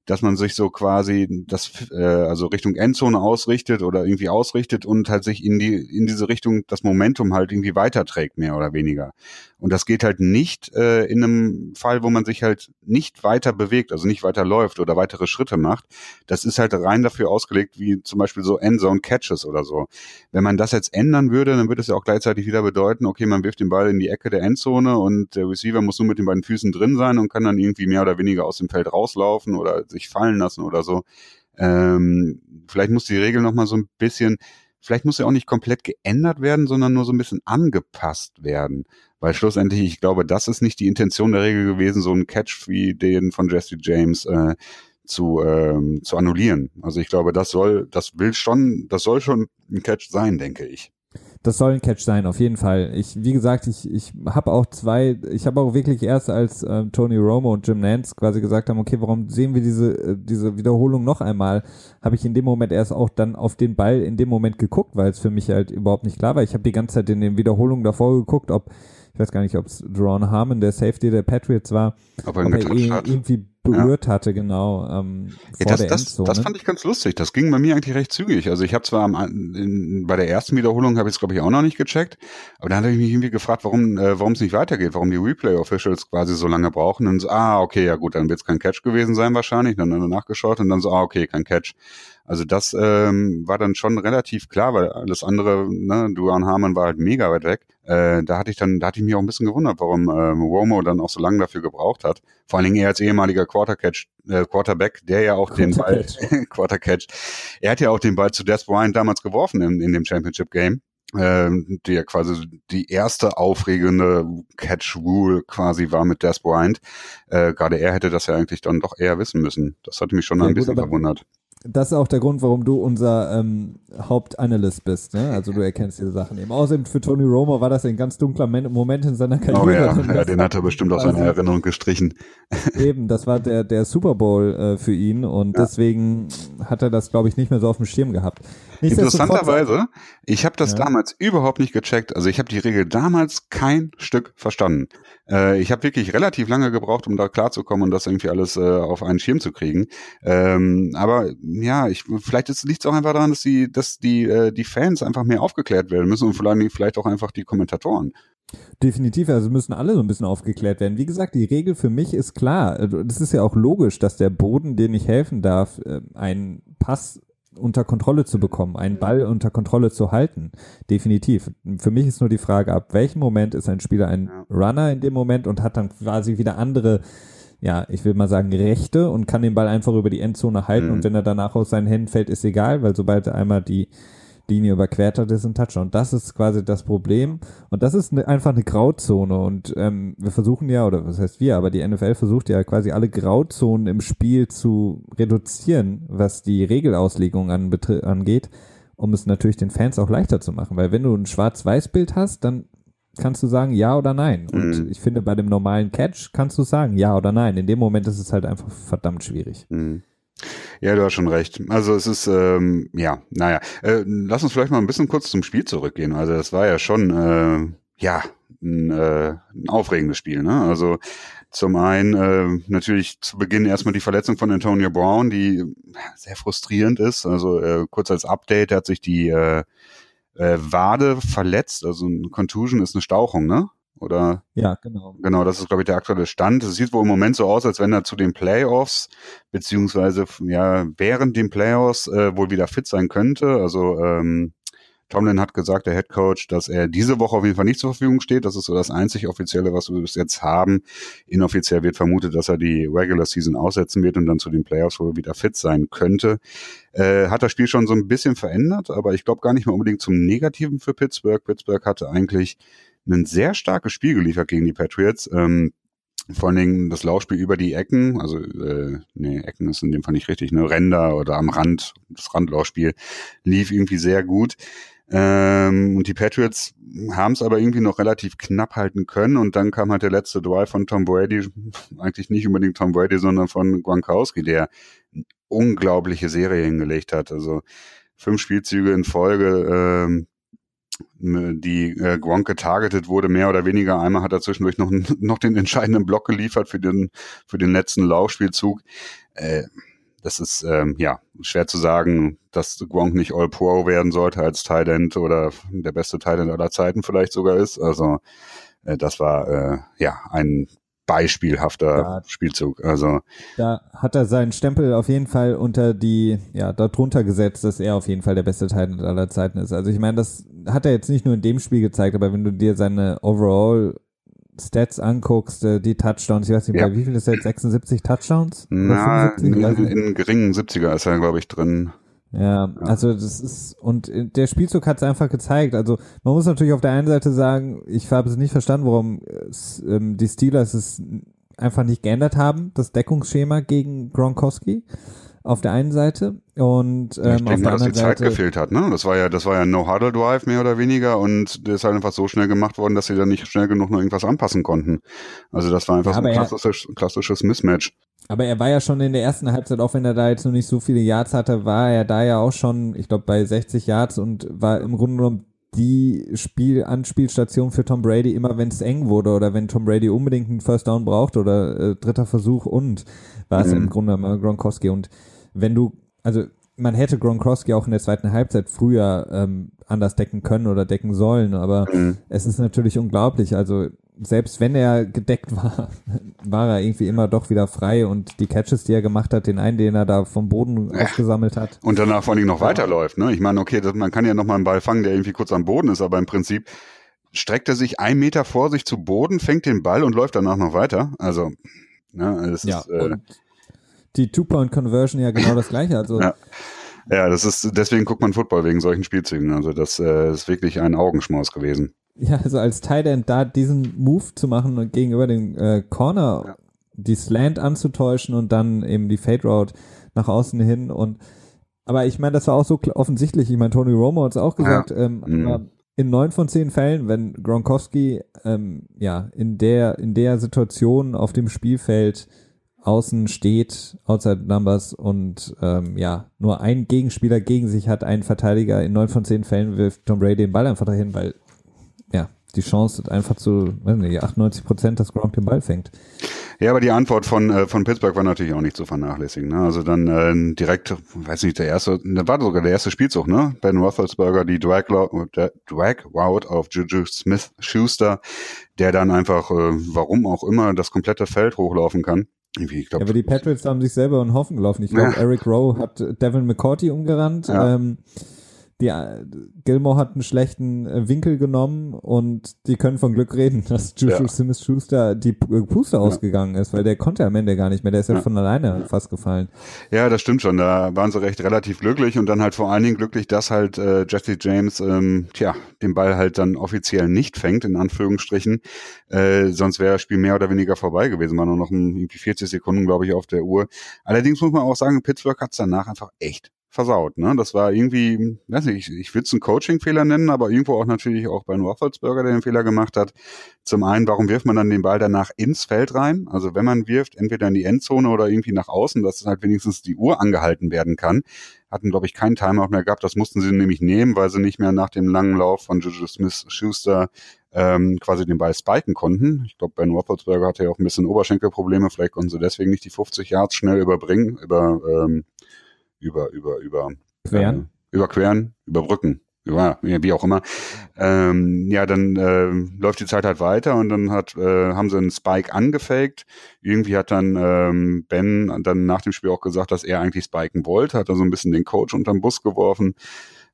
dass man sich so quasi das äh, also Richtung Endzone ausrichtet oder irgendwie ausrichtet und halt sich in die in diese Richtung das Momentum halt irgendwie weiterträgt mehr oder weniger. Und das geht halt nicht äh, in einem Fall, wo man sich halt nicht weiter bewegt, also nicht weiter läuft oder weitere Schritte macht. Das ist halt rein dafür ausgelegt, wie zum Beispiel so Endzone Catches oder so. Wenn man das jetzt ändern würde, dann würde es ja auch gleichzeitig wieder bedeuten, okay, man wirft den Ball in die Ecke der Endzone und der Receiver muss nur mit den beiden Füßen drin sein und kann dann irgendwie mehr oder weniger aus dem Feld rauslaufen oder sich fallen lassen oder so. Ähm, vielleicht muss die Regel noch mal so ein bisschen vielleicht muss sie auch nicht komplett geändert werden, sondern nur so ein bisschen angepasst werden. Weil schlussendlich, ich glaube, das ist nicht die Intention der Regel gewesen, so einen Catch wie den von Jesse James äh, zu, ähm, zu annullieren. Also ich glaube, das soll, das will schon, das soll schon ein Catch sein, denke ich. Das soll ein Catch sein, auf jeden Fall. Ich, wie gesagt, ich, ich habe auch zwei, ich habe auch wirklich erst als äh, Tony Romo und Jim Nance quasi gesagt haben, okay, warum sehen wir diese, äh, diese Wiederholung noch einmal, habe ich in dem Moment erst auch dann auf den Ball in dem Moment geguckt, weil es für mich halt überhaupt nicht klar war. Ich habe die ganze Zeit in den Wiederholungen davor geguckt, ob ich weiß gar nicht, ob es Ron Harmon, der Safety der Patriots war, ob er, ob er irgendwie berührt ja. hatte, genau. Ähm, ja, das, das, das, fand ich ganz lustig. Das ging bei mir eigentlich recht zügig. Also ich habe zwar am, in, bei der ersten Wiederholung habe ich es glaube ich auch noch nicht gecheckt, aber dann habe ich mich irgendwie gefragt, warum äh, warum es nicht weitergeht, warum die Replay Officials quasi so lange brauchen. Und so, ah okay, ja gut, dann wird es kein Catch gewesen sein wahrscheinlich. Dann, dann nachgeschaut und dann so, ah okay, kein Catch. Also das ähm, war dann schon relativ klar, weil alles andere, ne, Duan Harmon war halt mega weit weg. Äh, da hatte ich dann, da hatte ich mich auch ein bisschen gewundert, warum ähm, Romo dann auch so lange dafür gebraucht hat. Vor allen Dingen er als ehemaliger Quartercatch, äh, Quarterback, der ja auch den Ball, Quartercatch, er hat ja auch den Ball zu Des Bryant damals geworfen in, in dem Championship Game ähm, die ja quasi die erste aufregende Catch-Rule quasi war mit Des Bryant. Äh, Gerade er hätte das ja eigentlich dann doch eher wissen müssen. Das hatte mich schon ja, ein gut, bisschen verwundert das ist auch der Grund, warum du unser ähm, Hauptanalyst bist. Ne? Also du erkennst diese Sachen eben. Außerdem für Tony Romo war das ein ganz dunkler Moment in seiner Karriere. Oh ja, ja den hat er bestimmt aus seiner Erinnerung gestrichen. Eben, das war der, der Super Bowl äh, für ihn und ja. deswegen hat er das, glaube ich, nicht mehr so auf dem Schirm gehabt. Interessanterweise, ich habe das ja. damals überhaupt nicht gecheckt. Also ich habe die Regel damals kein Stück verstanden. Äh, ich habe wirklich relativ lange gebraucht, um da klarzukommen und das irgendwie alles äh, auf einen Schirm zu kriegen. Ähm, aber ja, ich, vielleicht liegt es auch einfach daran, dass die, dass die, äh, die Fans einfach mehr aufgeklärt werden müssen und vielleicht, vielleicht auch einfach die Kommentatoren. Definitiv, also müssen alle so ein bisschen aufgeklärt werden. Wie gesagt, die Regel für mich ist klar. Das ist ja auch logisch, dass der Boden, den ich helfen darf, äh, ein Pass unter Kontrolle zu bekommen, einen Ball unter Kontrolle zu halten. Definitiv. Für mich ist nur die Frage, ab welchem Moment ist ein Spieler ein Runner in dem Moment und hat dann quasi wieder andere, ja, ich will mal sagen, Rechte und kann den Ball einfach über die Endzone halten mhm. und wenn er danach aus seinen Händen fällt, ist egal, weil sobald er einmal die Linie überquert hat, ist ein Touchdown. Das ist quasi das Problem. Und das ist ne, einfach eine Grauzone. Und ähm, wir versuchen ja, oder was heißt wir, aber die NFL versucht ja quasi alle Grauzonen im Spiel zu reduzieren, was die Regelauslegung an, angeht, um es natürlich den Fans auch leichter zu machen. Weil wenn du ein Schwarz-Weiß-Bild hast, dann kannst du sagen ja oder nein. Und mhm. ich finde, bei dem normalen Catch kannst du sagen ja oder nein. In dem Moment ist es halt einfach verdammt schwierig. Mhm. Ja, du hast schon recht. Also es ist, ähm, ja, naja. Äh, lass uns vielleicht mal ein bisschen kurz zum Spiel zurückgehen. Also das war ja schon, äh, ja, ein, äh, ein aufregendes Spiel. Ne? Also zum einen äh, natürlich zu Beginn erstmal die Verletzung von Antonio Brown, die sehr frustrierend ist. Also äh, kurz als Update, hat sich die äh, äh, Wade verletzt. Also ein Contusion ist eine Stauchung, ne? Oder? Ja, genau. Genau, das ist, glaube ich, der aktuelle Stand. Es sieht wohl im Moment so aus, als wenn er zu den Playoffs, beziehungsweise ja, während den Playoffs äh, wohl wieder fit sein könnte. Also ähm, Tomlin hat gesagt, der Head Coach, dass er diese Woche auf jeden Fall nicht zur Verfügung steht. Das ist so das einzig Offizielle, was wir bis jetzt haben. Inoffiziell wird vermutet, dass er die Regular Season aussetzen wird und dann zu den Playoffs wohl wieder fit sein könnte. Äh, hat das Spiel schon so ein bisschen verändert, aber ich glaube gar nicht mehr unbedingt zum Negativen für Pittsburgh. Pittsburgh hatte eigentlich ein sehr starkes Spiel geliefert gegen die Patriots. Ähm, vor allen Dingen das Laufspiel über die Ecken, also äh, nee, Ecken ist in dem Fall nicht richtig, ne, Ränder oder am Rand, das Randlaufspiel lief irgendwie sehr gut. Ähm, und die Patriots haben es aber irgendwie noch relativ knapp halten können und dann kam halt der letzte Drive von Tom Brady, eigentlich nicht unbedingt Tom Brady, sondern von Gronkowski, der unglaubliche Serie hingelegt hat. Also fünf Spielzüge in Folge, ähm, die äh, Gronk getargetet wurde, mehr oder weniger. Einmal hat er zwischendurch noch, noch den entscheidenden Block geliefert für den, für den letzten Laufspielzug. Äh, das ist ähm, ja schwer zu sagen, dass Gronk nicht All-Pro werden sollte als Tight oder der beste Tight aller Zeiten vielleicht sogar ist. Also äh, das war äh, ja ein beispielhafter ja, Spielzug. Also da hat er seinen Stempel auf jeden Fall unter die, ja, darunter gesetzt, dass er auf jeden Fall der beste Teil aller Zeiten ist. Also ich meine, das hat er jetzt nicht nur in dem Spiel gezeigt, aber wenn du dir seine Overall Stats anguckst, äh, die Touchdowns, ich weiß nicht, ja. bei wie viel ist er jetzt? 76 Touchdowns? Na, in, in geringen 70er ist er, glaube ich, drin. Ja, also das ist, und der Spielzug hat es einfach gezeigt. Also man muss natürlich auf der einen Seite sagen, ich habe es nicht verstanden, warum es, ähm, die Steelers es einfach nicht geändert haben, das Deckungsschema gegen Gronkowski auf der einen Seite und ähm, ich denke mal, dass die Zeit gefehlt hat. Ne? Das war ja, das war ja No Huddle Drive mehr oder weniger und das ist halt einfach so schnell gemacht worden, dass sie dann nicht schnell genug noch irgendwas anpassen konnten. Also das war einfach ja, so ein klassisches, klassisches Mismatch. Aber er war ja schon in der ersten Halbzeit, auch wenn er da jetzt noch nicht so viele Yards hatte, war er da ja auch schon, ich glaube, bei 60 Yards und war im Grunde genommen die Spiel Anspielstation für Tom Brady immer, wenn es eng wurde oder wenn Tom Brady unbedingt einen First Down braucht oder äh, dritter Versuch und war es mhm. im Grunde genommen Gronkowski. Und wenn du, also man hätte Gronkowski auch in der zweiten Halbzeit früher ähm, anders decken können oder decken sollen, aber mhm. es ist natürlich unglaublich. Also selbst wenn er gedeckt war, war er irgendwie immer doch wieder frei und die Catches, die er gemacht hat, den einen, den er da vom Boden ja. aufgesammelt hat. Und danach vor allem noch weiterläuft. Ne? Ich meine, okay, das, man kann ja noch mal einen Ball fangen, der irgendwie kurz am Boden ist, aber im Prinzip streckt er sich einen Meter vor sich zu Boden, fängt den Ball und läuft danach noch weiter. Also, ne, es ja, ist, äh, die Two-Point-Conversion ja genau das gleiche. Also ja. ja, das ist, deswegen guckt man Football wegen solchen Spielzügen. Also das äh, ist wirklich ein Augenschmaus gewesen. Ja, also als Tight End da diesen Move zu machen und gegenüber dem äh, Corner ja. die Slant anzutäuschen und dann eben die Fade Route nach außen hin und aber ich meine, das war auch so offensichtlich. Ich meine, Tony Romo hat es auch gesagt, ja. ähm, mhm. aber in neun von zehn Fällen, wenn Gronkowski ähm, ja in der in der Situation auf dem Spielfeld außen steht, outside numbers und ähm, ja, nur ein Gegenspieler gegen sich hat, ein Verteidiger, in neun von zehn Fällen wirft Tom Brady den Ball einfach dahin, weil ja, die Chance einfach zu, weiß nicht, 98 Prozent, dass Gronk den Ball fängt. Ja, aber die Antwort von, äh, von Pittsburgh war natürlich auch nicht zu vernachlässigen. Ne? Also dann äh, direkt, weiß nicht, der erste, da war sogar der erste Spielzug, ne? Ben Roethlisberger, die Drag, Drag Route auf Juju Smith Schuster, der dann einfach, äh, warum auch immer, das komplette Feld hochlaufen kann. Irgendwie, ich glaub, ja, aber die Patriots haben sich selber in Haufen gelaufen. Ich glaube, ja. Eric Rowe hat Devin McCourty umgerannt. Ja. Ähm, die, äh, Gilmore hat einen schlechten äh, Winkel genommen und die können von Glück reden, dass Juju ja. Smith Schuster die äh, Puste ja. ausgegangen ist, weil der konnte am Ende gar nicht mehr, der ist ja, ja von alleine fast gefallen. Ja, das stimmt schon, da waren sie recht relativ glücklich und dann halt vor allen Dingen glücklich, dass halt äh, Jesse James, ähm, tja, den Ball halt dann offiziell nicht fängt, in Anführungsstrichen, äh, sonst wäre das Spiel mehr oder weniger vorbei gewesen, war nur noch irgendwie 40 Sekunden, glaube ich, auf der Uhr. Allerdings muss man auch sagen, Pittsburgh hat es danach einfach echt versaut. Ne? Das war irgendwie, weiß nicht, ich, ich würde es einen Coaching-Fehler nennen, aber irgendwo auch natürlich auch bei Roethlisberger, der den Fehler gemacht hat. Zum einen, warum wirft man dann den Ball danach ins Feld rein? Also wenn man wirft, entweder in die Endzone oder irgendwie nach außen, dass halt wenigstens die Uhr angehalten werden kann. Hatten, glaube ich, keinen Timeout mehr gehabt. Das mussten sie nämlich nehmen, weil sie nicht mehr nach dem langen Lauf von Juju Smith-Schuster ähm, quasi den Ball spiken konnten. Ich glaube, Ben Roethlisberger hatte ja auch ein bisschen Oberschenkelprobleme. Vielleicht konnten sie deswegen nicht die 50 Yards schnell überbringen, über ähm, über, über, über, queren, äh, überqueren, überbrücken, über, wie auch immer. Ähm, ja, dann äh, läuft die Zeit halt weiter und dann hat, äh, haben sie einen Spike angefaked. Irgendwie hat dann ähm, Ben dann nach dem Spiel auch gesagt, dass er eigentlich spiken wollte, hat da so ein bisschen den Coach unterm Bus geworfen.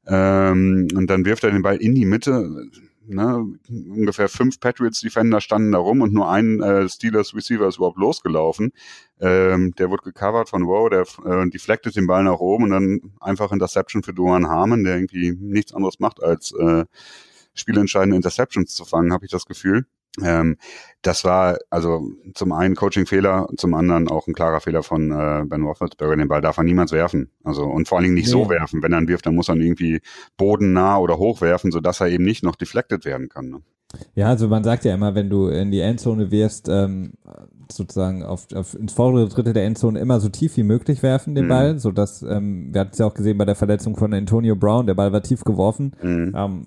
Ähm, und dann wirft er den Ball in die Mitte ne, ungefähr fünf Patriots-Defender standen da rum und nur ein äh, Steelers-Receiver ist überhaupt losgelaufen. Ähm, der wurde gecovert von Wow, der äh, deflected den Ball nach oben und dann einfach Interception für Duan Harmon, der irgendwie nichts anderes macht als äh, spielentscheidende Interceptions zu fangen, habe ich das Gefühl. Ähm, das war also zum einen Coaching-Fehler, zum anderen auch ein klarer Fehler von äh, Ben Roethlisberger. Den Ball darf er niemals werfen. Also und vor allen Dingen nicht nee. so werfen. Wenn er ihn wirft, dann muss er ihn irgendwie bodennah oder hoch werfen, sodass er eben nicht noch deflected werden kann. Ne? Ja, also man sagt ja immer, wenn du in die Endzone wirst, ähm, sozusagen auf, auf ins vordere Drittel der Endzone immer so tief wie möglich werfen den mhm. Ball, so dass ähm, wir hatten es ja auch gesehen bei der Verletzung von Antonio Brown, der Ball war tief geworfen. Mhm. Ähm,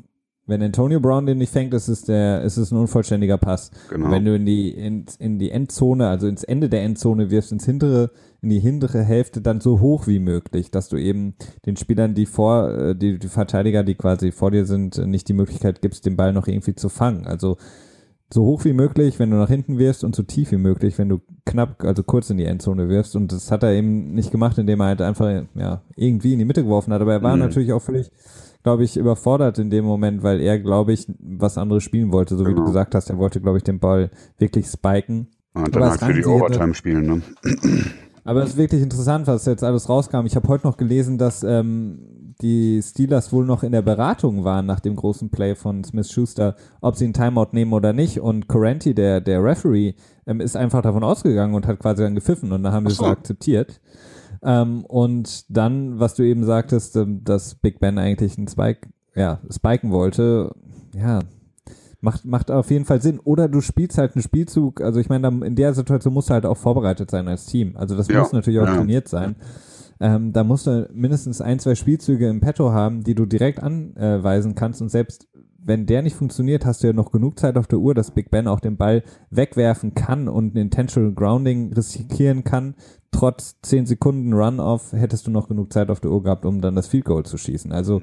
wenn Antonio Brown den nicht fängt, ist es der, ist es ein unvollständiger Pass. Genau. wenn du in die, in, in die Endzone, also ins Ende der Endzone wirfst, ins hintere, in die hintere Hälfte, dann so hoch wie möglich, dass du eben den Spielern, die vor, äh, die, die Verteidiger, die quasi vor dir sind, nicht die Möglichkeit gibst, den Ball noch irgendwie zu fangen. Also so hoch wie möglich, wenn du nach hinten wirfst und so tief wie möglich, wenn du knapp, also kurz in die Endzone wirfst. Und das hat er eben nicht gemacht, indem er halt einfach, ja, irgendwie in die Mitte geworfen hat. Aber er war mhm. natürlich auch völlig glaube ich, überfordert in dem Moment, weil er, glaube ich, was anderes spielen wollte, so genau. wie du genau. gesagt hast. Er wollte, glaube ich, den Ball wirklich spiken. Und dann halt für die Overtime spielen, ne? Aber es ist wirklich interessant, was jetzt alles rauskam. Ich habe heute noch gelesen, dass ähm, die Steelers wohl noch in der Beratung waren nach dem großen Play von Smith Schuster, ob sie einen Timeout nehmen oder nicht. Und Correnti, der, der Referee, ähm, ist einfach davon ausgegangen und hat quasi dann gepfiffen und dann haben sie es akzeptiert. Ähm, und dann, was du eben sagtest, ähm, dass Big Ben eigentlich einen Spike, ja, spiken wollte, ja, macht, macht auf jeden Fall Sinn. Oder du spielst halt einen Spielzug, also ich meine, in der Situation musst du halt auch vorbereitet sein als Team. Also das ja. muss natürlich auch ja. trainiert sein. Ähm, da musst du mindestens ein, zwei Spielzüge im Petto haben, die du direkt anweisen kannst und selbst wenn der nicht funktioniert, hast du ja noch genug Zeit auf der Uhr, dass Big Ben auch den Ball wegwerfen kann und ein Intentional Grounding riskieren kann. Trotz 10 Sekunden Run-Off hättest du noch genug Zeit auf der Uhr gehabt, um dann das Field Goal zu schießen. Also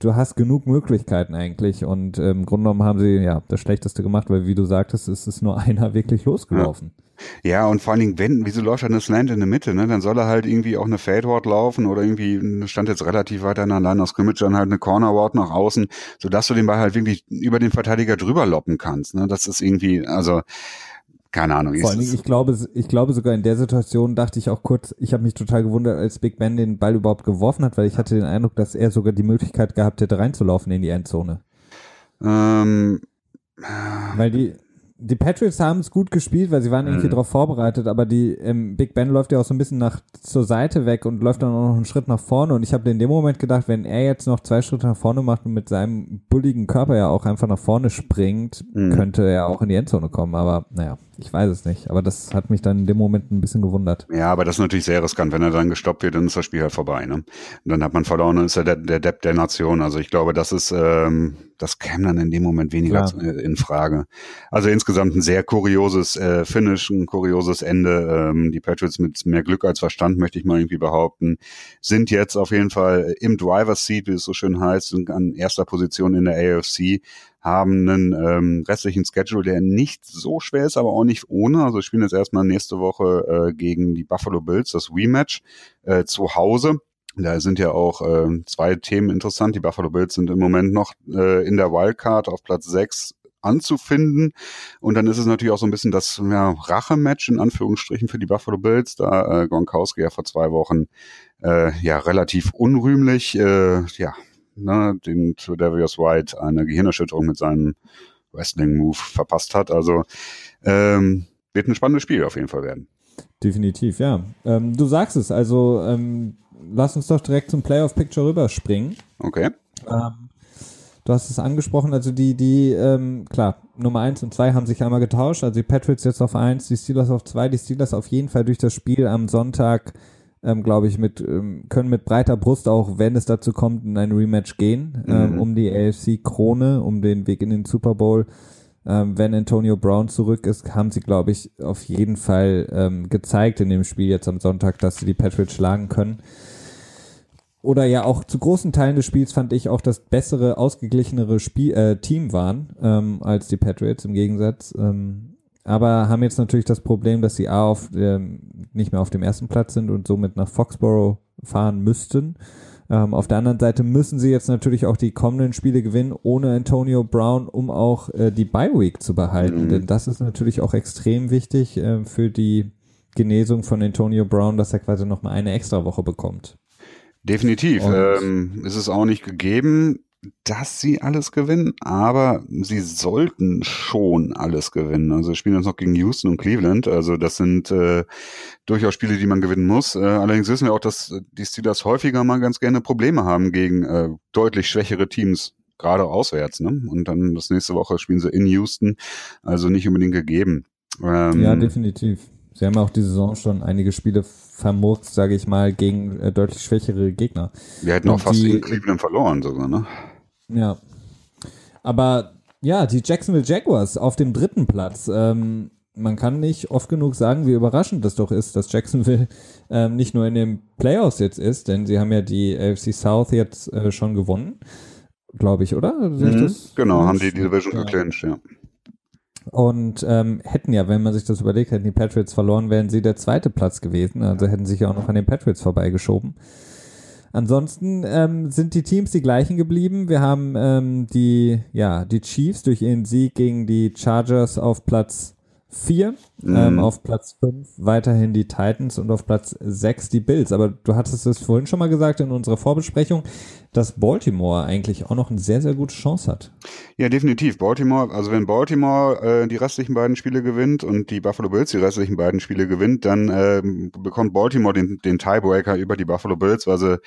du hast genug Möglichkeiten eigentlich und äh, im Grunde genommen haben sie ja das Schlechteste gemacht, weil wie du sagtest, ist es nur einer wirklich losgelaufen. Ja. Ja, und vor allen Dingen, wenn, wieso läuft er eine Slant in der Mitte, ne? Dann soll er halt irgendwie auch eine Fade-Ward laufen oder irgendwie, stand jetzt relativ weit an der Line aus Scrimmage, dann halt eine Corner-Ward nach außen, sodass du den Ball halt wirklich über den Verteidiger drüber loppen kannst, ne? Das ist irgendwie, also, keine Ahnung. Vor allen Dingen, ich glaube, ich glaube sogar in der Situation dachte ich auch kurz, ich habe mich total gewundert, als Big Ben den Ball überhaupt geworfen hat, weil ich hatte den Eindruck, dass er sogar die Möglichkeit gehabt hätte, reinzulaufen in die Endzone. Ähm, weil die, die Patriots haben es gut gespielt, weil sie waren irgendwie mhm. darauf vorbereitet, aber die ähm, Big Ben läuft ja auch so ein bisschen nach zur Seite weg und läuft dann auch noch einen Schritt nach vorne. Und ich habe in dem Moment gedacht, wenn er jetzt noch zwei Schritte nach vorne macht und mit seinem bulligen Körper ja auch einfach nach vorne springt, mhm. könnte er auch in die Endzone kommen. Aber naja, ich weiß es nicht. Aber das hat mich dann in dem Moment ein bisschen gewundert. Ja, aber das ist natürlich sehr riskant. Wenn er dann gestoppt wird, dann ist das Spiel halt vorbei. Ne? Und dann hat man verloren, dann ist er der, der Depp der Nation. Also ich glaube, das ist ähm, das käme dann in dem Moment weniger Klar. Äh, in Frage. Also insgesamt ein sehr kurioses äh, Finish, ein kurioses Ende. Ähm, die Patriots mit mehr Glück als Verstand, möchte ich mal irgendwie behaupten, sind jetzt auf jeden Fall im Driver's Seat, wie es so schön heißt, sind an erster Position in der AFC, haben einen ähm, restlichen Schedule, der nicht so schwer ist, aber auch nicht ohne. Also spielen jetzt erstmal nächste Woche äh, gegen die Buffalo Bills, das Rematch, äh, zu Hause. Da sind ja auch äh, zwei Themen interessant. Die Buffalo Bills sind im Moment noch äh, in der Wildcard auf Platz 6 anzufinden. Und dann ist es natürlich auch so ein bisschen das ja, Rache-Match in Anführungsstrichen für die Buffalo Bills, da äh, Gronkowski ja vor zwei Wochen äh, ja relativ unrühmlich äh, ja, ne, den Davius White eine Gehirnerschütterung mit seinem Wrestling-Move verpasst hat. Also ähm, wird ein spannendes Spiel auf jeden Fall werden. Definitiv, ja. Ähm, du sagst es, also ähm, lass uns doch direkt zum Playoff-Picture rüberspringen. Okay. Ähm, du hast es angesprochen, also die, die, ähm, klar, Nummer 1 und 2 haben sich einmal getauscht, also die Patriots jetzt auf 1, die Steelers auf 2, die Steelers auf jeden Fall durch das Spiel am Sonntag, ähm, glaube ich, mit, ähm, können mit breiter Brust auch, wenn es dazu kommt, in ein Rematch gehen, ähm, mhm. um die AFC-Krone, um den Weg in den Super Bowl ähm, wenn Antonio Brown zurück ist, haben sie, glaube ich, auf jeden Fall ähm, gezeigt in dem Spiel jetzt am Sonntag, dass sie die Patriots schlagen können. Oder ja auch zu großen Teilen des Spiels fand ich auch das bessere, ausgeglichenere Spiel, äh, Team waren ähm, als die Patriots im Gegensatz. Ähm, aber haben jetzt natürlich das Problem, dass sie A auf, ähm, nicht mehr auf dem ersten Platz sind und somit nach Foxborough fahren müssten. Ähm, auf der anderen Seite müssen sie jetzt natürlich auch die kommenden Spiele gewinnen ohne Antonio Brown, um auch äh, die Bye Week zu behalten. Mhm. Denn das ist natürlich auch extrem wichtig äh, für die Genesung von Antonio Brown, dass er quasi nochmal eine extra Woche bekommt. Definitiv. Ähm, ist es auch nicht gegeben dass sie alles gewinnen, aber sie sollten schon alles gewinnen. Also spielen jetzt noch gegen Houston und Cleveland. Also das sind äh, durchaus Spiele, die man gewinnen muss. Äh, allerdings wissen wir auch, dass die Steelers häufiger mal ganz gerne Probleme haben gegen äh, deutlich schwächere Teams, gerade auswärts. Ne? Und dann das nächste Woche spielen sie in Houston, also nicht unbedingt gegeben. Ähm, ja, definitiv. Sie haben auch die Saison schon einige Spiele vermurkt, sage ich mal, gegen äh, deutlich schwächere Gegner. Wir hätten auch fast die, in Cleveland verloren sogar, ne? Ja. Aber ja, die Jacksonville Jaguars auf dem dritten Platz. Ähm, man kann nicht oft genug sagen, wie überraschend das doch ist, dass Jacksonville ähm, nicht nur in den Playoffs jetzt ist, denn sie haben ja die AFC South jetzt äh, schon gewonnen, glaube ich, oder? Mhm, genau, haben die Division ja. geclinched, ja. Und ähm, hätten ja, wenn man sich das überlegt, hätten die Patriots verloren, wären sie der zweite Platz gewesen. Also hätten sich ja auch noch an den Patriots vorbeigeschoben. Ansonsten ähm, sind die Teams die gleichen geblieben. Wir haben ähm, die, ja, die Chiefs durch ihren Sieg gegen die Chargers auf Platz 4, mhm. ähm, auf Platz 5 weiterhin die Titans und auf Platz 6 die Bills. Aber du hattest es vorhin schon mal gesagt in unserer Vorbesprechung, dass Baltimore eigentlich auch noch eine sehr, sehr gute Chance hat. Ja, definitiv. Baltimore, also wenn Baltimore äh, die restlichen beiden Spiele gewinnt und die Buffalo Bills die restlichen beiden Spiele gewinnt, dann äh, bekommt Baltimore den, den Tiebreaker über die Buffalo Bills, weil sie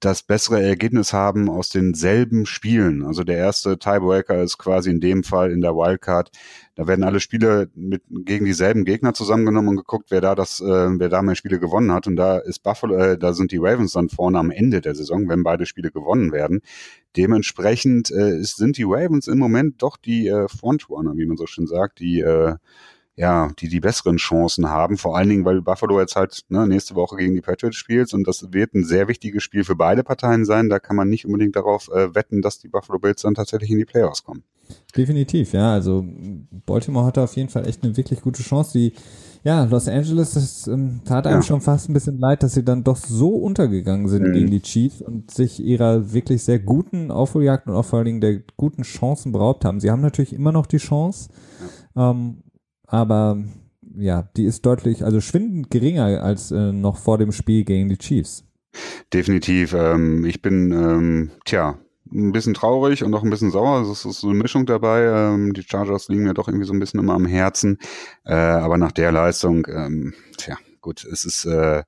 das bessere Ergebnis haben aus denselben Spielen. Also der erste Tiebreaker ist quasi in dem Fall in der Wildcard. Da werden alle Spiele mit gegen dieselben Gegner zusammengenommen und geguckt, wer da das, äh, wer da mehr Spiele gewonnen hat. Und da ist Buffalo, äh, da sind die Ravens dann vorne am Ende der Saison, wenn beide Spiele gewonnen werden. Dementsprechend äh, sind die Ravens im Moment doch die äh, Frontrunner, wie man so schön sagt, die äh, ja, die die besseren Chancen haben. Vor allen Dingen, weil Buffalo jetzt halt ne, nächste Woche gegen die Patriots spielt und das wird ein sehr wichtiges Spiel für beide Parteien sein. Da kann man nicht unbedingt darauf äh, wetten, dass die Buffalo Bills dann tatsächlich in die Playoffs kommen. Definitiv, ja. Also Baltimore hatte auf jeden Fall echt eine wirklich gute Chance. Die ja, Los Angeles, das ähm, tat einem ja. schon fast ein bisschen leid, dass sie dann doch so untergegangen sind mhm. gegen die Chiefs und sich ihrer wirklich sehr guten Aufholjagd und auch vor allen Dingen der guten Chancen beraubt haben. Sie haben natürlich immer noch die Chance, ja. ähm, aber ja, die ist deutlich, also schwindend geringer als äh, noch vor dem Spiel gegen die Chiefs. Definitiv. Ähm, ich bin, ähm, tja, ein bisschen traurig und auch ein bisschen sauer. Es ist so eine Mischung dabei. Ähm, die Chargers liegen mir doch irgendwie so ein bisschen immer am Herzen. Äh, aber nach der Leistung, ähm, tja, gut, es ist äh,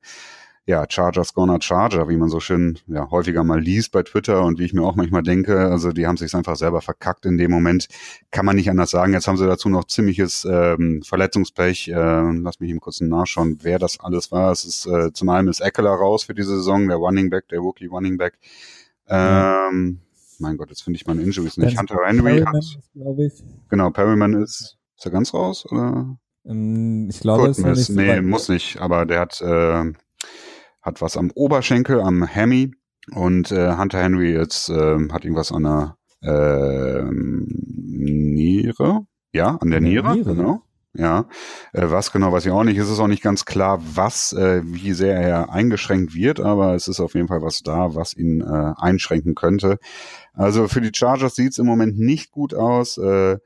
ja Chargers gonna Charger, wie man so schön ja häufiger mal liest bei Twitter und wie ich mir auch manchmal denke. Also die haben sich einfach selber verkackt in dem Moment. Kann man nicht anders sagen. Jetzt haben sie dazu noch ziemliches ähm, Verletzungspech. Äh, lass mich eben kurz nachschauen, wer das alles war. Es ist äh, zum einen ist Eckler raus für diese Saison, der Running Back, der Rookie Running Back. Ähm, mein Gott, jetzt finde ich meine Injuries nicht. Hunter Henry Perryman hat, ich. Genau, Perryman ist, ist er ganz raus, oder? Ähm, ich glaube, es ist Nee, muss nicht, aber der hat, äh, hat was am Oberschenkel, am Hemi und äh, Hunter Henry jetzt äh, hat irgendwas an der äh, Niere. Ja, an der Niere, Niere, genau. Ja, äh, was genau weiß ich auch nicht. Es ist auch nicht ganz klar, was, äh, wie sehr er eingeschränkt wird, aber es ist auf jeden Fall was da, was ihn äh, einschränken könnte. Also für die Chargers sieht es im Moment nicht gut aus. Äh,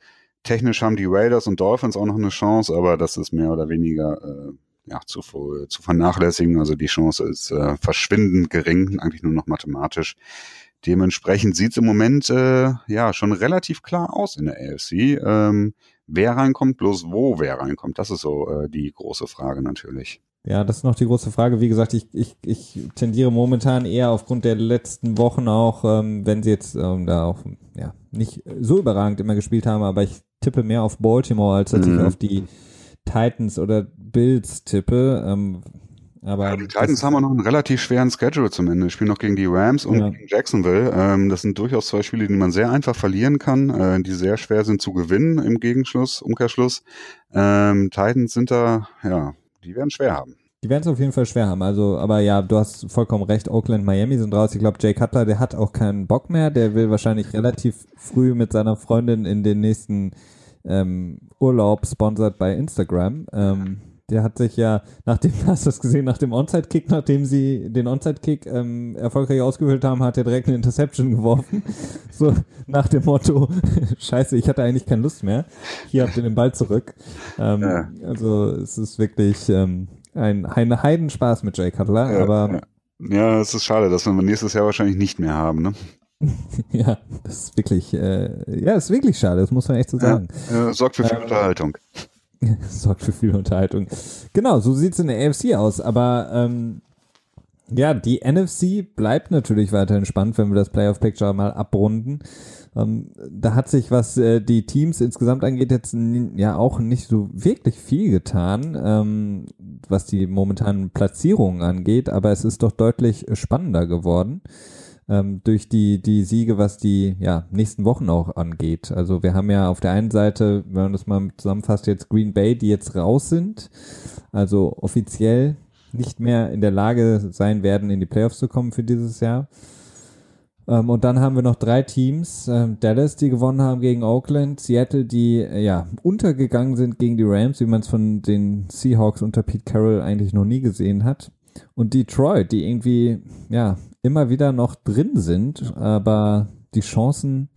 technisch haben die Raiders und Dolphins auch noch eine Chance, aber das ist mehr oder weniger äh, ja, zu, zu vernachlässigen. Also die Chance ist äh, verschwindend gering, eigentlich nur noch mathematisch. Dementsprechend sieht es im Moment äh, ja schon relativ klar aus in der AFC. Ähm, wer reinkommt, bloß wo wer reinkommt, das ist so äh, die große Frage natürlich. Ja, das ist noch die große Frage. Wie gesagt, ich, ich, ich tendiere momentan eher aufgrund der letzten Wochen auch, ähm, wenn sie jetzt ähm, da auch ja, nicht so überragend immer gespielt haben, aber ich tippe mehr auf Baltimore, als dass mhm. ich auf die Titans oder Bills tippe. Ähm, aber ja, die Titans haben auch noch einen relativ schweren Schedule zum Ende. Die spielen noch gegen die Rams und ja. gegen Jacksonville. Ähm, das sind durchaus zwei Spiele, die man sehr einfach verlieren kann, äh, die sehr schwer sind zu gewinnen im Gegenschluss, Umkehrschluss. Ähm, Titans sind da, ja, die werden schwer haben. Die werden es auf jeden Fall schwer haben. Also, aber ja, du hast vollkommen recht. Oakland, Miami sind raus. Ich glaube, Jay Cutler, der hat auch keinen Bock mehr. Der will wahrscheinlich relativ früh mit seiner Freundin in den nächsten ähm, Urlaub sponsert bei Instagram. Ähm, der hat sich ja, nachdem, hast du das gesehen, nach dem Onside-Kick, nachdem sie den Onside-Kick ähm, erfolgreich ausgewählt haben, hat er direkt eine Interception geworfen. So nach dem Motto, scheiße, ich hatte eigentlich keine Lust mehr. Hier habt ihr den Ball zurück. Ähm, ja. Also es ist wirklich ähm, ein, ein Heidenspaß mit Jay Cutler, ja, aber... Ja, es ist schade, dass wir nächstes Jahr wahrscheinlich nicht mehr haben, ne? ja, das ist wirklich, äh, ja, ist wirklich schade, das muss man echt so sagen. Ja, sorgt für viel ähm, Unterhaltung. sorgt für viel Unterhaltung. Genau, so sieht es in der AFC aus. Aber ähm, ja, die NFC bleibt natürlich weiterhin spannend, wenn wir das Playoff Picture mal abrunden. Ähm, da hat sich, was äh, die Teams insgesamt angeht, jetzt ja auch nicht so wirklich viel getan, ähm, was die momentanen Platzierungen angeht, aber es ist doch deutlich spannender geworden ähm, durch die, die Siege, was die ja, nächsten Wochen auch angeht. Also wir haben ja auf der einen Seite, wenn man das mal zusammenfasst, jetzt Green Bay, die jetzt raus sind, also offiziell nicht mehr in der Lage sein werden, in die Playoffs zu kommen für dieses Jahr. Ähm, und dann haben wir noch drei Teams, ähm, Dallas, die gewonnen haben gegen Oakland, Seattle, die äh, ja untergegangen sind gegen die Rams, wie man es von den Seahawks unter Pete Carroll eigentlich noch nie gesehen hat. Und Detroit, die irgendwie ja immer wieder noch drin sind, aber die Chancen,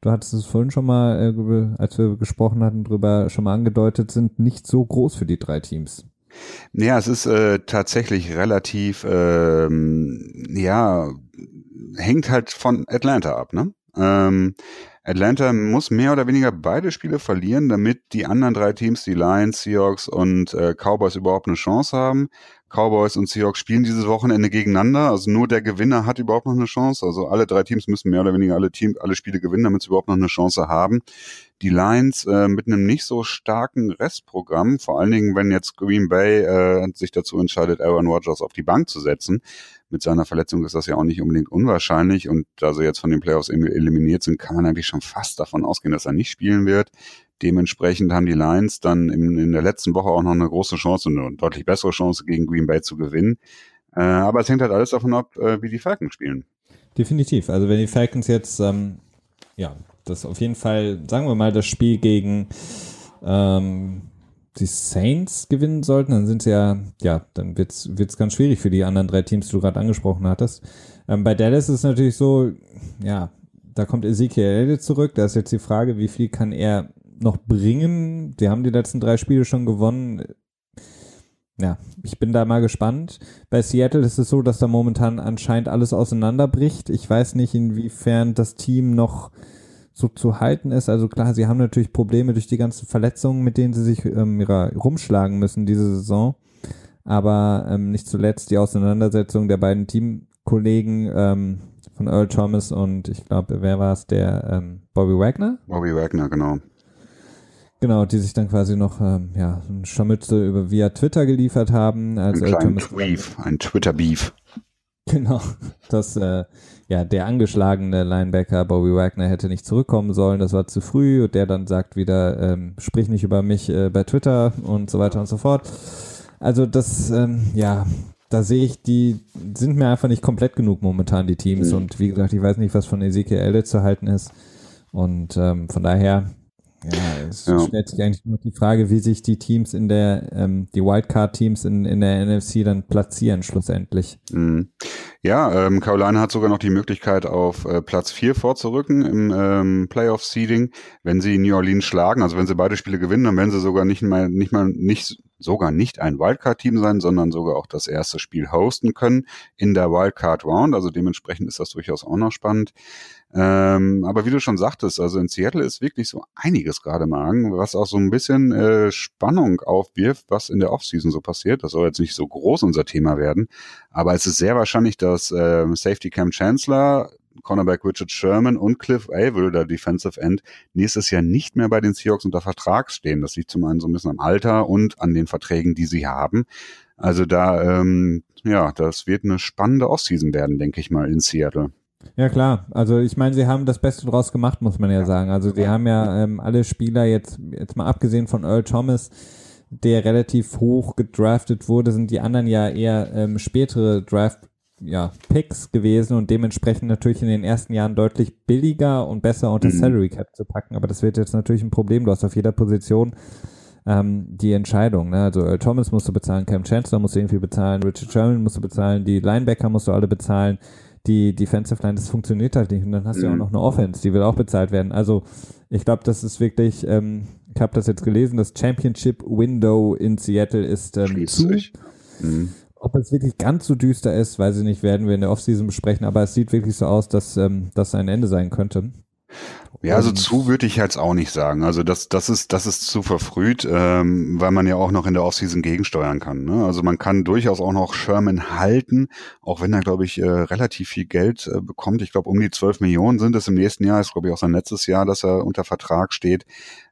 du hattest es vorhin schon mal, äh, als wir gesprochen hatten, drüber schon mal angedeutet, sind nicht so groß für die drei Teams. Ja, es ist äh, tatsächlich relativ, ähm, ja, hängt halt von Atlanta ab, ne? Ähm, Atlanta muss mehr oder weniger beide Spiele verlieren, damit die anderen drei Teams, die Lions, Seahawks und äh, Cowboys überhaupt eine Chance haben. Cowboys und Seahawks spielen dieses Wochenende gegeneinander. Also nur der Gewinner hat überhaupt noch eine Chance. Also alle drei Teams müssen mehr oder weniger alle Team, alle Spiele gewinnen, damit sie überhaupt noch eine Chance haben. Die Lions äh, mit einem nicht so starken Restprogramm, vor allen Dingen, wenn jetzt Green Bay äh, sich dazu entscheidet, Aaron Rodgers auf die Bank zu setzen. Mit seiner Verletzung ist das ja auch nicht unbedingt unwahrscheinlich. Und da sie jetzt von den Playoffs eliminiert sind, kann man eigentlich schon fast davon ausgehen, dass er nicht spielen wird. Dementsprechend haben die Lions dann in, in der letzten Woche auch noch eine große Chance, eine deutlich bessere Chance gegen Green Bay zu gewinnen. Äh, aber es hängt halt alles davon ab, äh, wie die Falcons spielen. Definitiv. Also wenn die Falcons jetzt, ähm, ja, das auf jeden Fall, sagen wir mal, das Spiel gegen ähm, die Saints gewinnen sollten, dann sind sie ja, ja, dann wird's wird's ganz schwierig für die anderen drei Teams, die du gerade angesprochen hattest. Ähm, bei Dallas ist es natürlich so, ja, da kommt Ezekiel zurück. Da ist jetzt die Frage, wie viel kann er noch bringen? Die haben die letzten drei Spiele schon gewonnen. Ja, ich bin da mal gespannt. Bei Seattle ist es so, dass da momentan anscheinend alles auseinanderbricht. Ich weiß nicht, inwiefern das Team noch so zu halten ist. Also klar, sie haben natürlich Probleme durch die ganzen Verletzungen, mit denen sie sich ähm, ihrer, rumschlagen müssen diese Saison. Aber ähm, nicht zuletzt die Auseinandersetzung der beiden Teamkollegen ähm, von Earl Thomas und ich glaube, wer war es, der ähm, Bobby Wagner? Bobby Wagner, genau. Genau, die sich dann quasi noch ähm, ja, ein Scharmützel über via Twitter geliefert haben. Als ein Thomas Beef, ein Twitter-Beef. Genau, dass äh, ja, der angeschlagene Linebacker Bobby Wagner hätte nicht zurückkommen sollen, das war zu früh und der dann sagt wieder, ähm, sprich nicht über mich äh, bei Twitter und so weiter und so fort. Also das, ähm, ja, da sehe ich, die sind mir einfach nicht komplett genug momentan, die Teams. Mhm. Und wie gesagt, ich weiß nicht, was von Ezekiel Elliott zu halten ist. Und ähm, von daher, ja, es ja. stellt sich eigentlich nur die Frage, wie sich die Teams in der, ähm, die Wildcard-Teams in, in der NFC dann platzieren, schlussendlich. Mhm. Ja, ähm, Carolina hat sogar noch die Möglichkeit, auf äh, Platz 4 vorzurücken im ähm, Playoff-Seeding, wenn sie New Orleans schlagen. Also wenn sie beide Spiele gewinnen, dann werden sie sogar nicht mal, nicht mal, nicht, sogar nicht ein Wildcard-Team sein, sondern sogar auch das erste Spiel hosten können in der Wildcard-Round. Also dementsprechend ist das durchaus auch noch spannend. Ähm, aber wie du schon sagtest, also in Seattle ist wirklich so einiges gerade im Argen, was auch so ein bisschen äh, Spannung aufwirft, was in der Offseason so passiert. Das soll jetzt nicht so groß unser Thema werden, aber es ist sehr wahrscheinlich, dass äh, Safety Cam Chancellor, Cornerback Richard Sherman und Cliff Averill, der Defensive End, nächstes Jahr nicht mehr bei den Seahawks unter Vertrag stehen. Das liegt zum einen so ein bisschen am Alter und an den Verträgen, die sie haben. Also da, ähm, ja, das wird eine spannende Offseason werden, denke ich mal, in Seattle. Ja klar, also ich meine, sie haben das Beste draus gemacht, muss man ja sagen. Also sie haben ja ähm, alle Spieler jetzt, jetzt mal abgesehen von Earl Thomas, der relativ hoch gedraftet wurde, sind die anderen ja eher ähm, spätere Draft ja, Picks gewesen und dementsprechend natürlich in den ersten Jahren deutlich billiger und besser unter mhm. Salary Cap zu packen. Aber das wird jetzt natürlich ein Problem. Du hast auf jeder Position ähm, die Entscheidung. Ne? Also Earl Thomas musst du bezahlen, Cam Chancellor musst du irgendwie bezahlen, Richard Sherman musst du bezahlen, die Linebacker musst du alle bezahlen die Defensive Line, das funktioniert halt nicht. Und dann hast du ja auch mhm. noch eine Offense, die will auch bezahlt werden. Also ich glaube, das ist wirklich, ähm, ich habe das jetzt gelesen, das Championship Window in Seattle ist ähm, zu. Mhm. Ob es wirklich ganz so düster ist, weiß ich nicht, werden wir in der Offseason besprechen, aber es sieht wirklich so aus, dass ähm, das ein Ende sein könnte. Ja, also zu würde ich jetzt auch nicht sagen. Also das, das ist, das ist zu verfrüht, ähm, weil man ja auch noch in der Offseason gegensteuern kann. Ne? Also man kann durchaus auch noch Sherman halten, auch wenn er, glaube ich, äh, relativ viel Geld äh, bekommt. Ich glaube, um die 12 Millionen sind es im nächsten Jahr. Ist, glaube ich, auch sein letztes Jahr, dass er unter Vertrag steht.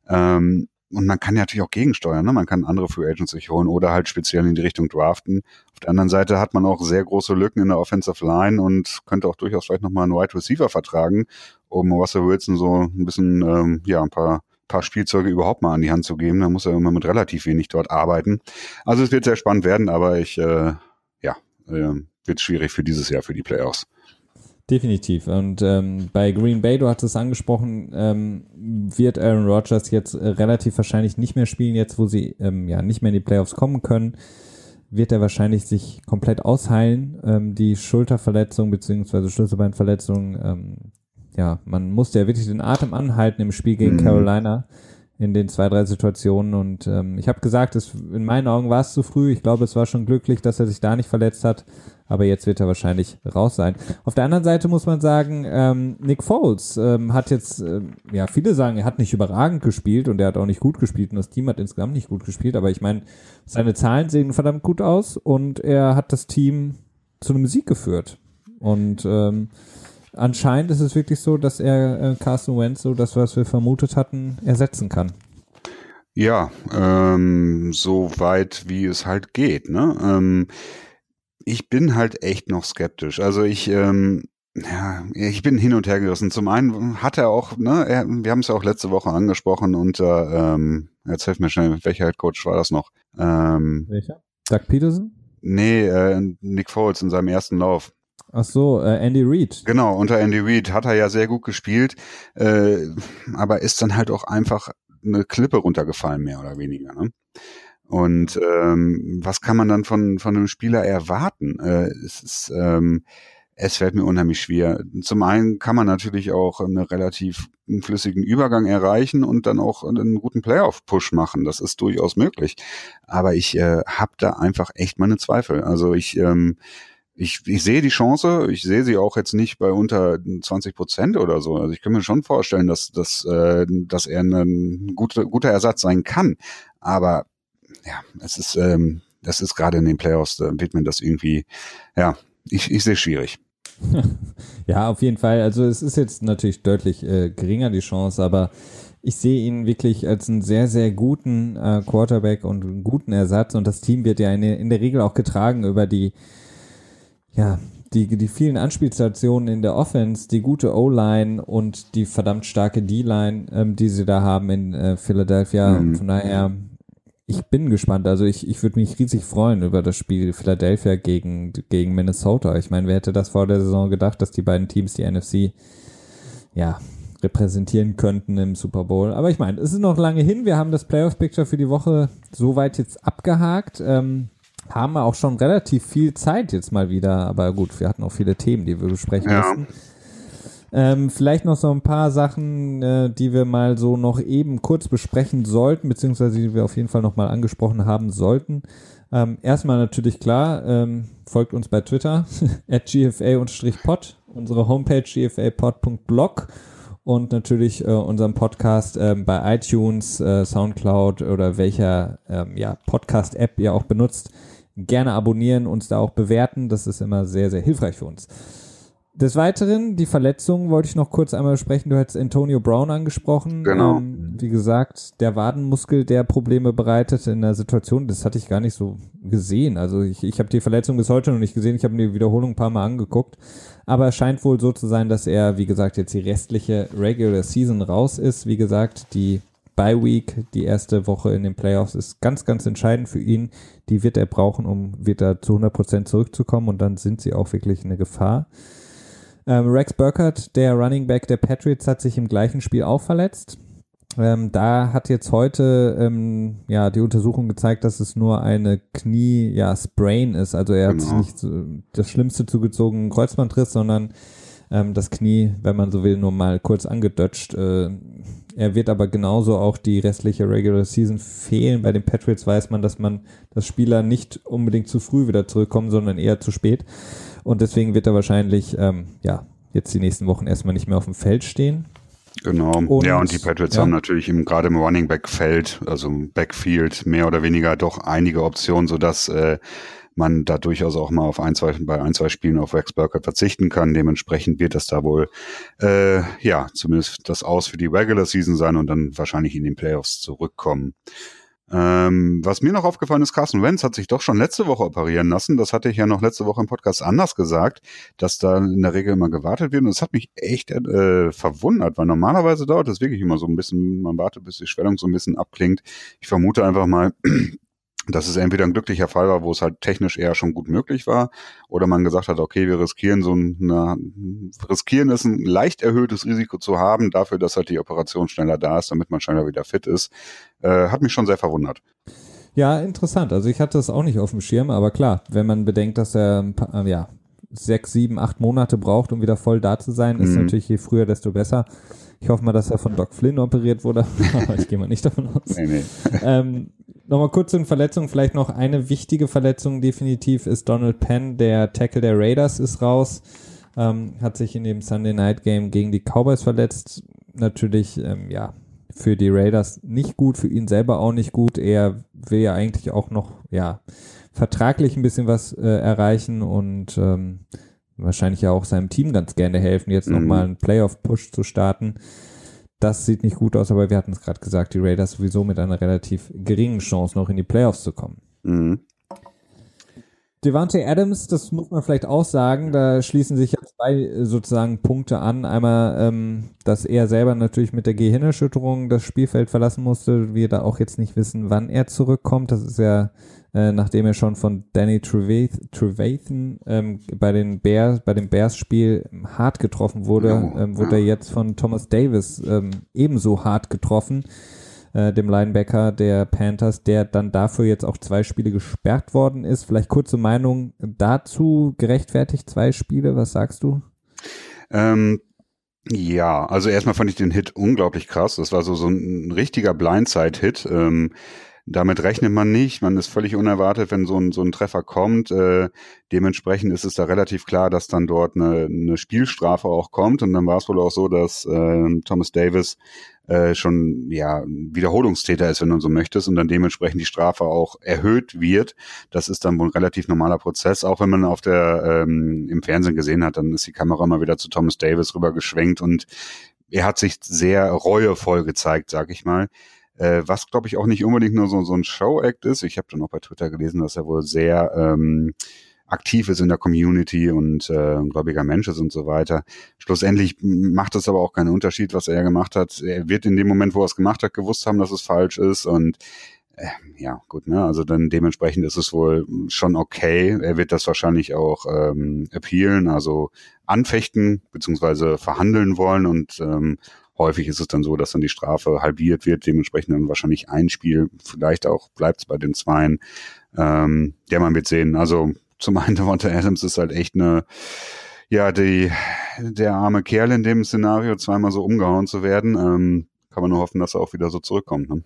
Ähm, und man kann ja natürlich auch gegensteuern. Ne? Man kann andere Free Agents sich holen oder halt speziell in die Richtung draften. Auf der anderen Seite hat man auch sehr große Lücken in der Offensive Line und könnte auch durchaus vielleicht nochmal einen Wide Receiver vertragen, um Russell Wilson so ein bisschen, ähm, ja, ein paar paar Spielzeuge überhaupt mal an die Hand zu geben. Da muss er immer mit relativ wenig dort arbeiten. Also es wird sehr spannend werden, aber ich, äh, ja, äh, wird schwierig für dieses Jahr für die Playoffs. Definitiv. Und ähm, bei Green Bay, du hattest es angesprochen, ähm, wird Aaron Rodgers jetzt äh, relativ wahrscheinlich nicht mehr spielen, jetzt wo sie ähm, ja nicht mehr in die Playoffs kommen können, wird er wahrscheinlich sich komplett ausheilen. Ähm, die Schulterverletzung beziehungsweise Schlüsselbeinverletzung, ähm, ja, man musste ja wirklich den Atem anhalten im Spiel gegen mhm. Carolina in den zwei, drei Situationen. Und ähm, ich habe gesagt, es, in meinen Augen war es zu früh. Ich glaube, es war schon glücklich, dass er sich da nicht verletzt hat. Aber jetzt wird er wahrscheinlich raus sein. Auf der anderen Seite muss man sagen, ähm, Nick Foles ähm, hat jetzt, ähm, ja, viele sagen, er hat nicht überragend gespielt und er hat auch nicht gut gespielt und das Team hat insgesamt nicht gut gespielt. Aber ich meine, seine Zahlen sehen verdammt gut aus und er hat das Team zu einem Sieg geführt. Und ähm, anscheinend ist es wirklich so, dass er äh, Carson Wentz, so das, was wir vermutet hatten, ersetzen kann. Ja, ähm, so weit wie es halt geht. Ne? Ähm, ich bin halt echt noch skeptisch. Also ich, ähm, ja, ich bin hin und her gerissen. Zum einen hat er auch, ne, er, wir haben es ja auch letzte Woche angesprochen unter, ähm, jetzt hilf mir schnell, welcher Coach war das noch? Ähm, welcher? Doug Peterson? Nee, äh, Nick Foles in seinem ersten Lauf. Ach so, äh, Andy Reid. Genau, unter Andy Reid hat er ja sehr gut gespielt, äh, aber ist dann halt auch einfach eine Klippe runtergefallen, mehr oder weniger. Ne? Und ähm, was kann man dann von, von einem Spieler erwarten? Äh, es ist, ähm, es fällt mir unheimlich schwer. Zum einen kann man natürlich auch einen relativ flüssigen Übergang erreichen und dann auch einen guten Playoff-Push machen. Das ist durchaus möglich. Aber ich äh, habe da einfach echt meine Zweifel. Also ich ähm, ich, ich sehe die Chance, ich sehe sie auch jetzt nicht bei unter 20 Prozent oder so. Also ich kann mir schon vorstellen, dass, dass, äh, dass er ein guter, guter Ersatz sein kann. Aber ja, es ist, ähm, das ist gerade in den Playoffs, da wird mir das irgendwie, ja, ich, ich sehe schwierig. ja, auf jeden Fall. Also es ist jetzt natürlich deutlich äh, geringer die Chance, aber ich sehe ihn wirklich als einen sehr, sehr guten äh, Quarterback und einen guten Ersatz und das Team wird ja in, in der Regel auch getragen über die, ja, die, die vielen Anspielstationen in der Offense, die gute O-Line und die verdammt starke D-Line, ähm, die sie da haben in äh, Philadelphia. Mhm. Von daher ich bin gespannt. Also ich, ich würde mich riesig freuen über das Spiel Philadelphia gegen, gegen Minnesota. Ich meine, wer hätte das vor der Saison gedacht, dass die beiden Teams die NFC ja repräsentieren könnten im Super Bowl. Aber ich meine, es ist noch lange hin. Wir haben das Playoff-Picture für die Woche soweit jetzt abgehakt. Ähm, haben wir auch schon relativ viel Zeit jetzt mal wieder. Aber gut, wir hatten auch viele Themen, die wir besprechen ja. mussten. Ähm, vielleicht noch so ein paar Sachen, äh, die wir mal so noch eben kurz besprechen sollten, beziehungsweise die wir auf jeden Fall nochmal angesprochen haben sollten. Ähm, erstmal natürlich klar, ähm, folgt uns bei Twitter, at gfa-pod, unsere Homepage gfapod.blog und natürlich äh, unseren Podcast äh, bei iTunes, äh, Soundcloud oder welcher ähm, ja, Podcast-App ihr auch benutzt. Gerne abonnieren, uns da auch bewerten. Das ist immer sehr, sehr hilfreich für uns. Des Weiteren, die Verletzungen wollte ich noch kurz einmal sprechen. Du hast Antonio Brown angesprochen. Genau. Ähm, wie gesagt, der Wadenmuskel, der Probleme bereitet in der Situation, das hatte ich gar nicht so gesehen. Also ich, ich habe die Verletzung bis heute noch nicht gesehen. Ich habe mir die Wiederholung ein paar Mal angeguckt. Aber es scheint wohl so zu sein, dass er, wie gesagt, jetzt die restliche Regular Season raus ist. Wie gesagt, die Bye Week, die erste Woche in den Playoffs, ist ganz, ganz entscheidend für ihn. Die wird er brauchen, um wieder zu 100 Prozent zurückzukommen. Und dann sind sie auch wirklich eine Gefahr. Ähm, Rex Burkhardt, der Running Back der Patriots, hat sich im gleichen Spiel auch verletzt. Ähm, da hat jetzt heute ähm, ja die Untersuchung gezeigt, dass es nur eine Knie ja Sprain ist. Also er genau. hat sich nicht so das Schlimmste zugezogen Kreuzbandriss, sondern ähm, das Knie, wenn man so will, nur mal kurz angedutscht. Äh, er wird aber genauso auch die restliche Regular Season fehlen. Bei den Patriots weiß man, dass man das Spieler nicht unbedingt zu früh wieder zurückkommen, sondern eher zu spät. Und deswegen wird er wahrscheinlich, ähm, ja, jetzt die nächsten Wochen erstmal nicht mehr auf dem Feld stehen. Genau. Und, ja, und die Patriots ja. haben natürlich im, gerade im Running Back Feld, also im Backfield, mehr oder weniger doch einige Optionen, sodass äh, man da durchaus auch mal auf ein, zwei, bei ein, zwei Spielen auf Rex Burkhardt verzichten kann. Dementsprechend wird das da wohl, äh, ja, zumindest das Aus für die Regular Season sein und dann wahrscheinlich in den Playoffs zurückkommen. Ähm, was mir noch aufgefallen ist, Carson Wentz hat sich doch schon letzte Woche operieren lassen. Das hatte ich ja noch letzte Woche im Podcast anders gesagt, dass da in der Regel immer gewartet wird. Und das hat mich echt äh, verwundert, weil normalerweise dauert es wirklich immer so ein bisschen, man wartet, bis die Schwellung so ein bisschen abklingt. Ich vermute einfach mal, dass es entweder ein glücklicher Fall war, wo es halt technisch eher schon gut möglich war, oder man gesagt hat, okay, wir riskieren so ein, riskieren es ein leicht erhöhtes Risiko zu haben, dafür, dass halt die Operation schneller da ist, damit man schneller wieder fit ist, äh, hat mich schon sehr verwundert. Ja, interessant. Also ich hatte das auch nicht auf dem Schirm, aber klar, wenn man bedenkt, dass er paar, ja sechs, sieben, acht Monate braucht, um wieder voll da zu sein, ist mhm. natürlich je früher, desto besser. Ich hoffe mal, dass er von Doc Flynn operiert wurde, aber ich gehe mal nicht davon aus. Nee, nee. ähm, Nochmal kurz zu den Verletzungen, vielleicht noch eine wichtige Verletzung definitiv ist Donald Penn, der Tackle der Raiders ist raus, ähm, hat sich in dem Sunday Night Game gegen die Cowboys verletzt. Natürlich, ähm, ja, für die Raiders nicht gut, für ihn selber auch nicht gut. Er will ja eigentlich auch noch, ja, vertraglich ein bisschen was äh, erreichen und ähm, wahrscheinlich ja auch seinem Team ganz gerne helfen, jetzt mhm. nochmal einen Playoff-Push zu starten. Das sieht nicht gut aus, aber wir hatten es gerade gesagt, die Raiders sowieso mit einer relativ geringen Chance noch in die Playoffs zu kommen. Mhm. Devante Adams, das muss man vielleicht auch sagen, da schließen sich ja zwei äh, sozusagen Punkte an. Einmal, ähm, dass er selber natürlich mit der Gehirnerschütterung das Spielfeld verlassen musste. Wir da auch jetzt nicht wissen, wann er zurückkommt. Das ist ja, äh, nachdem er schon von Danny Trevathan ähm, bei den Bears, bei dem Bears-Spiel hart getroffen wurde, ähm, wurde er jetzt von Thomas Davis ähm, ebenso hart getroffen äh, dem Linebacker der Panthers, der dann dafür jetzt auch zwei Spiele gesperrt worden ist. Vielleicht kurze Meinung dazu, gerechtfertigt zwei Spiele, was sagst du? Ähm, ja, also erstmal fand ich den Hit unglaublich krass. Das war so, so ein richtiger Blindside-Hit. Ähm, damit rechnet man nicht. Man ist völlig unerwartet, wenn so ein, so ein Treffer kommt. Äh, dementsprechend ist es da relativ klar, dass dann dort eine, eine Spielstrafe auch kommt. Und dann war es wohl auch so, dass äh, Thomas Davis äh, schon ja Wiederholungstäter ist, wenn man so möchtest, und dann dementsprechend die Strafe auch erhöht wird. Das ist dann wohl ein relativ normaler Prozess. Auch wenn man auf der ähm, im Fernsehen gesehen hat, dann ist die Kamera mal wieder zu Thomas Davis rüber geschwenkt und er hat sich sehr reuevoll gezeigt, sag ich mal. Äh, was, glaube ich, auch nicht unbedingt nur so, so ein Show-Act ist. Ich habe dann auch bei Twitter gelesen, dass er wohl sehr ähm, aktiv ist in der Community und äh, ein gläubiger Mensch ist und so weiter. Schlussendlich macht es aber auch keinen Unterschied, was er gemacht hat. Er wird in dem Moment, wo er es gemacht hat, gewusst haben, dass es falsch ist und äh, ja, gut, ne? Also dann dementsprechend ist es wohl schon okay. Er wird das wahrscheinlich auch ähm, appealen, also anfechten beziehungsweise verhandeln wollen und ähm, Häufig ist es dann so, dass dann die Strafe halbiert wird, dementsprechend dann wahrscheinlich ein Spiel, vielleicht auch bleibt es bei den Zweien. Ähm, der man wird sehen. Also zum einen Devonta Adams ist halt echt eine, ja, die, der arme Kerl in dem Szenario, zweimal so umgehauen zu werden. Ähm, kann man nur hoffen, dass er auch wieder so zurückkommt. Ne?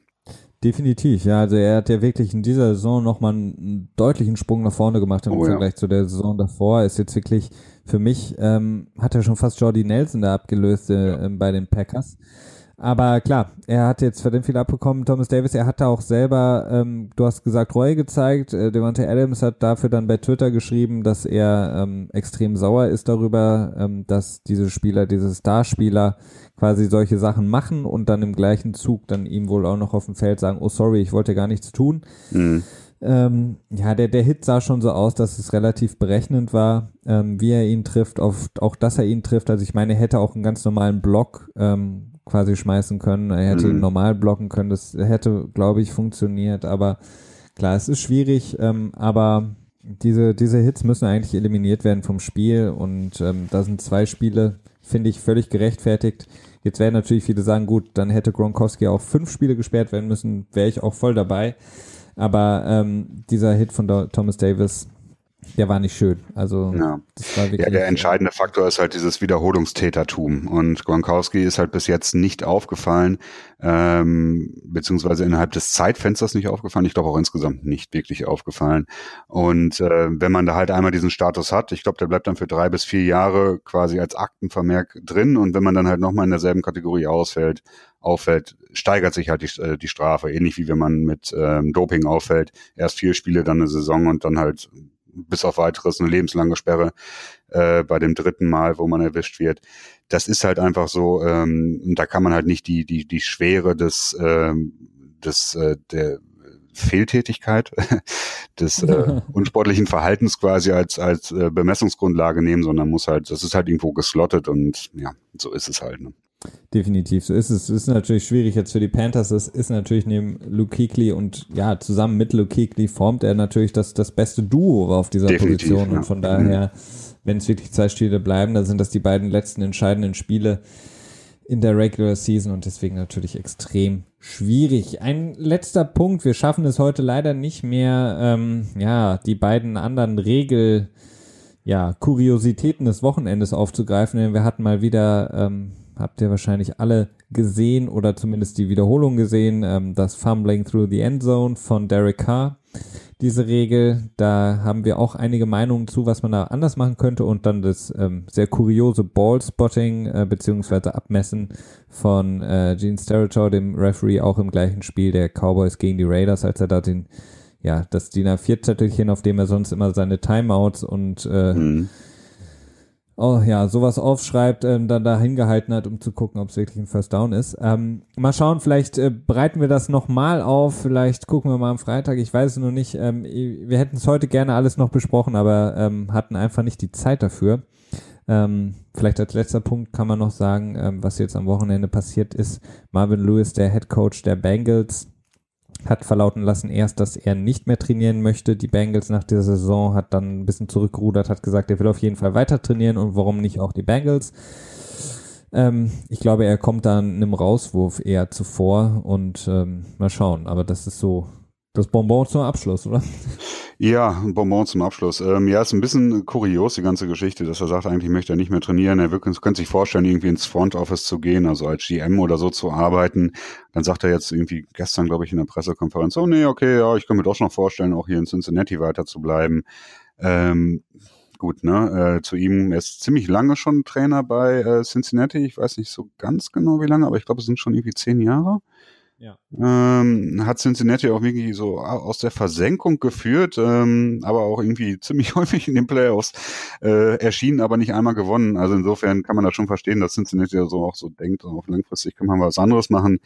Definitiv, ja. Also er hat ja wirklich in dieser Saison nochmal einen deutlichen Sprung nach vorne gemacht im oh, Vergleich ja. zu der Saison davor. Er ist jetzt wirklich für mich ähm, hat er schon fast Jordy Nelson da abgelöst äh, bei den Packers. Aber klar, er hat jetzt verdammt viel abbekommen. Thomas Davis, er hat da auch selber, ähm, du hast gesagt, Reue gezeigt. Äh, Devante Adams hat dafür dann bei Twitter geschrieben, dass er ähm, extrem sauer ist darüber, ähm, dass diese Spieler, diese Starspieler quasi solche Sachen machen und dann im gleichen Zug dann ihm wohl auch noch auf dem Feld sagen, oh sorry, ich wollte gar nichts tun. Mhm. Ähm, ja, der, der Hit sah schon so aus, dass es relativ berechnend war, ähm, wie er ihn trifft, auf, auch dass er ihn trifft. Also ich meine, er hätte auch einen ganz normalen Block ähm, quasi schmeißen können. Er hätte mhm. normal blocken können. Das hätte, glaube ich, funktioniert. Aber klar, es ist schwierig. Ähm, aber diese, diese Hits müssen eigentlich eliminiert werden vom Spiel. Und ähm, da sind zwei Spiele, finde ich, völlig gerechtfertigt. Jetzt werden natürlich viele sagen, gut, dann hätte Gronkowski auch fünf Spiele gesperrt werden müssen, wäre ich auch voll dabei. Aber ähm, dieser Hit von Thomas Davis, der war nicht schön. Also ja. Ja, der entscheidende Faktor ist halt dieses Wiederholungstätertum. Und Gronkowski ist halt bis jetzt nicht aufgefallen, ähm, beziehungsweise innerhalb des Zeitfensters nicht aufgefallen. Ich glaube auch insgesamt nicht wirklich aufgefallen. Und äh, wenn man da halt einmal diesen Status hat, ich glaube, der bleibt dann für drei bis vier Jahre quasi als Aktenvermerk drin. Und wenn man dann halt nochmal in derselben Kategorie ausfällt, auffällt, steigert sich halt die, äh, die Strafe, ähnlich wie wenn man mit ähm, Doping auffällt. Erst vier Spiele, dann eine Saison und dann halt bis auf weiteres eine lebenslange Sperre äh, bei dem dritten Mal, wo man erwischt wird. Das ist halt einfach so, ähm, da kann man halt nicht die, die, die Schwere des, ähm, des äh, der Fehltätigkeit des äh, unsportlichen Verhaltens quasi als als äh, Bemessungsgrundlage nehmen, sondern muss halt, das ist halt irgendwo geslottet und ja, so ist es halt. Ne? Definitiv, so ist es. Es ist natürlich schwierig jetzt für die Panthers. Es ist natürlich neben Luke Kuechly und ja, zusammen mit Luke Kuechly formt er natürlich das, das beste Duo auf dieser Definitiv, Position. Ja. Und von daher, wenn es wirklich zwei Spiele bleiben, dann sind das die beiden letzten entscheidenden Spiele in der Regular Season und deswegen natürlich extrem schwierig. Ein letzter Punkt. Wir schaffen es heute leider nicht mehr, ähm, ja, die beiden anderen Regel, ja, Kuriositäten des Wochenendes aufzugreifen, denn wir hatten mal wieder, ähm, habt ihr wahrscheinlich alle gesehen oder zumindest die Wiederholung gesehen, ähm, das Fumbling Through the End Zone von Derek Carr. Diese Regel, da haben wir auch einige Meinungen zu, was man da anders machen könnte und dann das ähm, sehr kuriose Ballspotting äh, beziehungsweise Abmessen von äh, Gene Steratore, dem Referee, auch im gleichen Spiel der Cowboys gegen die Raiders, als er da den, ja, das DIN A4-Zettelchen, auf dem er sonst immer seine Timeouts und äh, mhm oh ja, sowas aufschreibt, ähm, dann da hingehalten hat, um zu gucken, ob es wirklich ein First Down ist. Ähm, mal schauen, vielleicht äh, bereiten wir das nochmal auf, vielleicht gucken wir mal am Freitag, ich weiß es noch nicht. Ähm, wir hätten es heute gerne alles noch besprochen, aber ähm, hatten einfach nicht die Zeit dafür. Ähm, vielleicht als letzter Punkt kann man noch sagen, ähm, was jetzt am Wochenende passiert ist. Marvin Lewis, der Head Coach der Bengals, hat verlauten lassen erst, dass er nicht mehr trainieren möchte. Die Bengals nach der Saison hat dann ein bisschen zurückgerudert, hat gesagt, er will auf jeden Fall weiter trainieren und warum nicht auch die Bengals. Ähm, ich glaube, er kommt dann einem Rauswurf eher zuvor und ähm, mal schauen. Aber das ist so das Bonbon zum Abschluss, oder? Ja, ein Bonbon zum Abschluss. Ähm, ja, ist ein bisschen kurios, die ganze Geschichte, dass er sagt, eigentlich möchte er nicht mehr trainieren. Er wirklich, könnte sich vorstellen, irgendwie ins Front Office zu gehen, also als GM oder so zu arbeiten. Dann sagt er jetzt irgendwie gestern, glaube ich, in der Pressekonferenz, oh nee, okay, ja, ich kann mir doch schon vorstellen, auch hier in Cincinnati weiter zu bleiben. Ähm, gut, ne? Äh, zu ihm, er ist ziemlich lange schon Trainer bei äh, Cincinnati. Ich weiß nicht so ganz genau wie lange, aber ich glaube, es sind schon irgendwie zehn Jahre. Ja. Ähm, hat Cincinnati auch wirklich so aus der Versenkung geführt, ähm, aber auch irgendwie ziemlich häufig in den Playoffs äh, erschienen, aber nicht einmal gewonnen. Also insofern kann man das schon verstehen, dass Cincinnati so auch so denkt, auf langfristig kann man was anderes machen.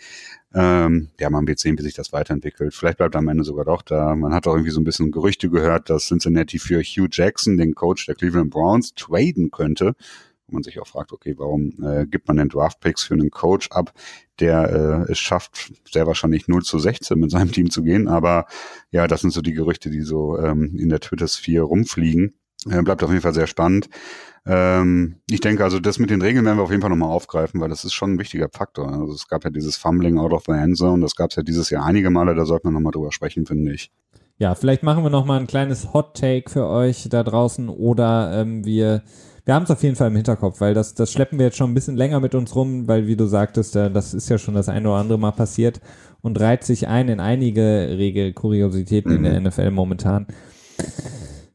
Ähm, ja, man wird sehen, wie sich das weiterentwickelt. Vielleicht bleibt am Ende sogar doch da. Man hat auch irgendwie so ein bisschen Gerüchte gehört, dass Cincinnati für Hugh Jackson, den Coach der Cleveland Browns, traden könnte wo man sich auch fragt, okay, warum äh, gibt man denn Draftpicks für einen Coach ab, der äh, es schafft, sehr wahrscheinlich 0 zu 16 mit seinem Team zu gehen. Aber ja, das sind so die Gerüchte, die so ähm, in der Twitter-Sphere rumfliegen. Äh, bleibt auf jeden Fall sehr spannend. Ähm, ich denke also, das mit den Regeln werden wir auf jeden Fall nochmal aufgreifen, weil das ist schon ein wichtiger Faktor. Also es gab ja dieses Fumbling out of the end zone, das gab es ja dieses Jahr einige Male, da sollten wir nochmal drüber sprechen, finde ich. Ja, vielleicht machen wir nochmal ein kleines Hot Take für euch da draußen oder ähm, wir wir haben es auf jeden Fall im Hinterkopf, weil das, das schleppen wir jetzt schon ein bisschen länger mit uns rum, weil wie du sagtest, äh, das ist ja schon das eine oder andere Mal passiert und reiht sich ein in einige Regelkuriositäten mhm. in der NFL mhm. momentan.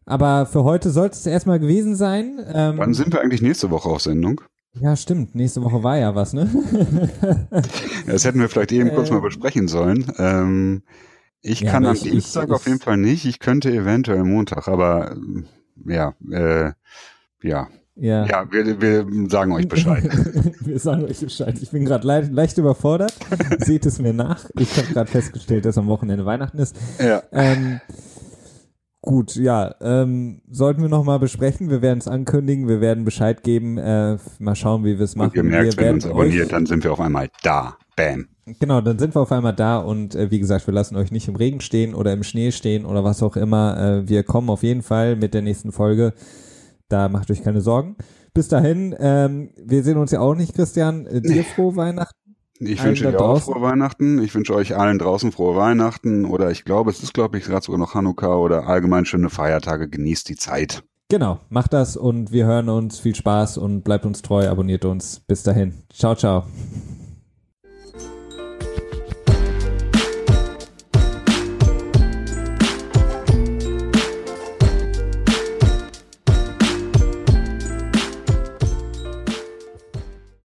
Aber für heute sollte es erstmal gewesen sein. Ähm, Wann sind wir eigentlich nächste Woche auf Sendung? Ja, stimmt. Nächste Woche war ja was, ne? das hätten wir vielleicht eben kurz mal ähm. besprechen sollen. Ähm, ich ja, kann am Dienstag ich, auf jeden Fall nicht. Ich könnte eventuell Montag, aber ja, äh, ja, ja, ja wir, wir sagen euch Bescheid. wir sagen euch Bescheid. Ich bin gerade le leicht überfordert. Seht es mir nach. Ich habe gerade festgestellt, dass am Wochenende Weihnachten ist. Ja. Ähm, gut, ja. Ähm, sollten wir nochmal besprechen. Wir werden es ankündigen. Wir werden Bescheid geben. Äh, mal schauen, wie wir es machen. Und ihr merkt, wir wenn ihr uns abonniert, dann sind wir auf einmal da. Bam. Genau, dann sind wir auf einmal da und äh, wie gesagt, wir lassen euch nicht im Regen stehen oder im Schnee stehen oder was auch immer. Äh, wir kommen auf jeden Fall mit der nächsten Folge. Da macht euch keine Sorgen. Bis dahin, ähm, wir sehen uns ja auch nicht, Christian. Äh, dir frohe Weihnachten. Ich wünsche dir auch frohe Weihnachten. Ich wünsche euch allen draußen frohe Weihnachten. Oder ich glaube, es ist, glaube ich, gerade sogar noch Hanukkah oder allgemein schöne Feiertage. Genießt die Zeit. Genau, macht das und wir hören uns. Viel Spaß und bleibt uns treu, abonniert uns. Bis dahin. Ciao, ciao.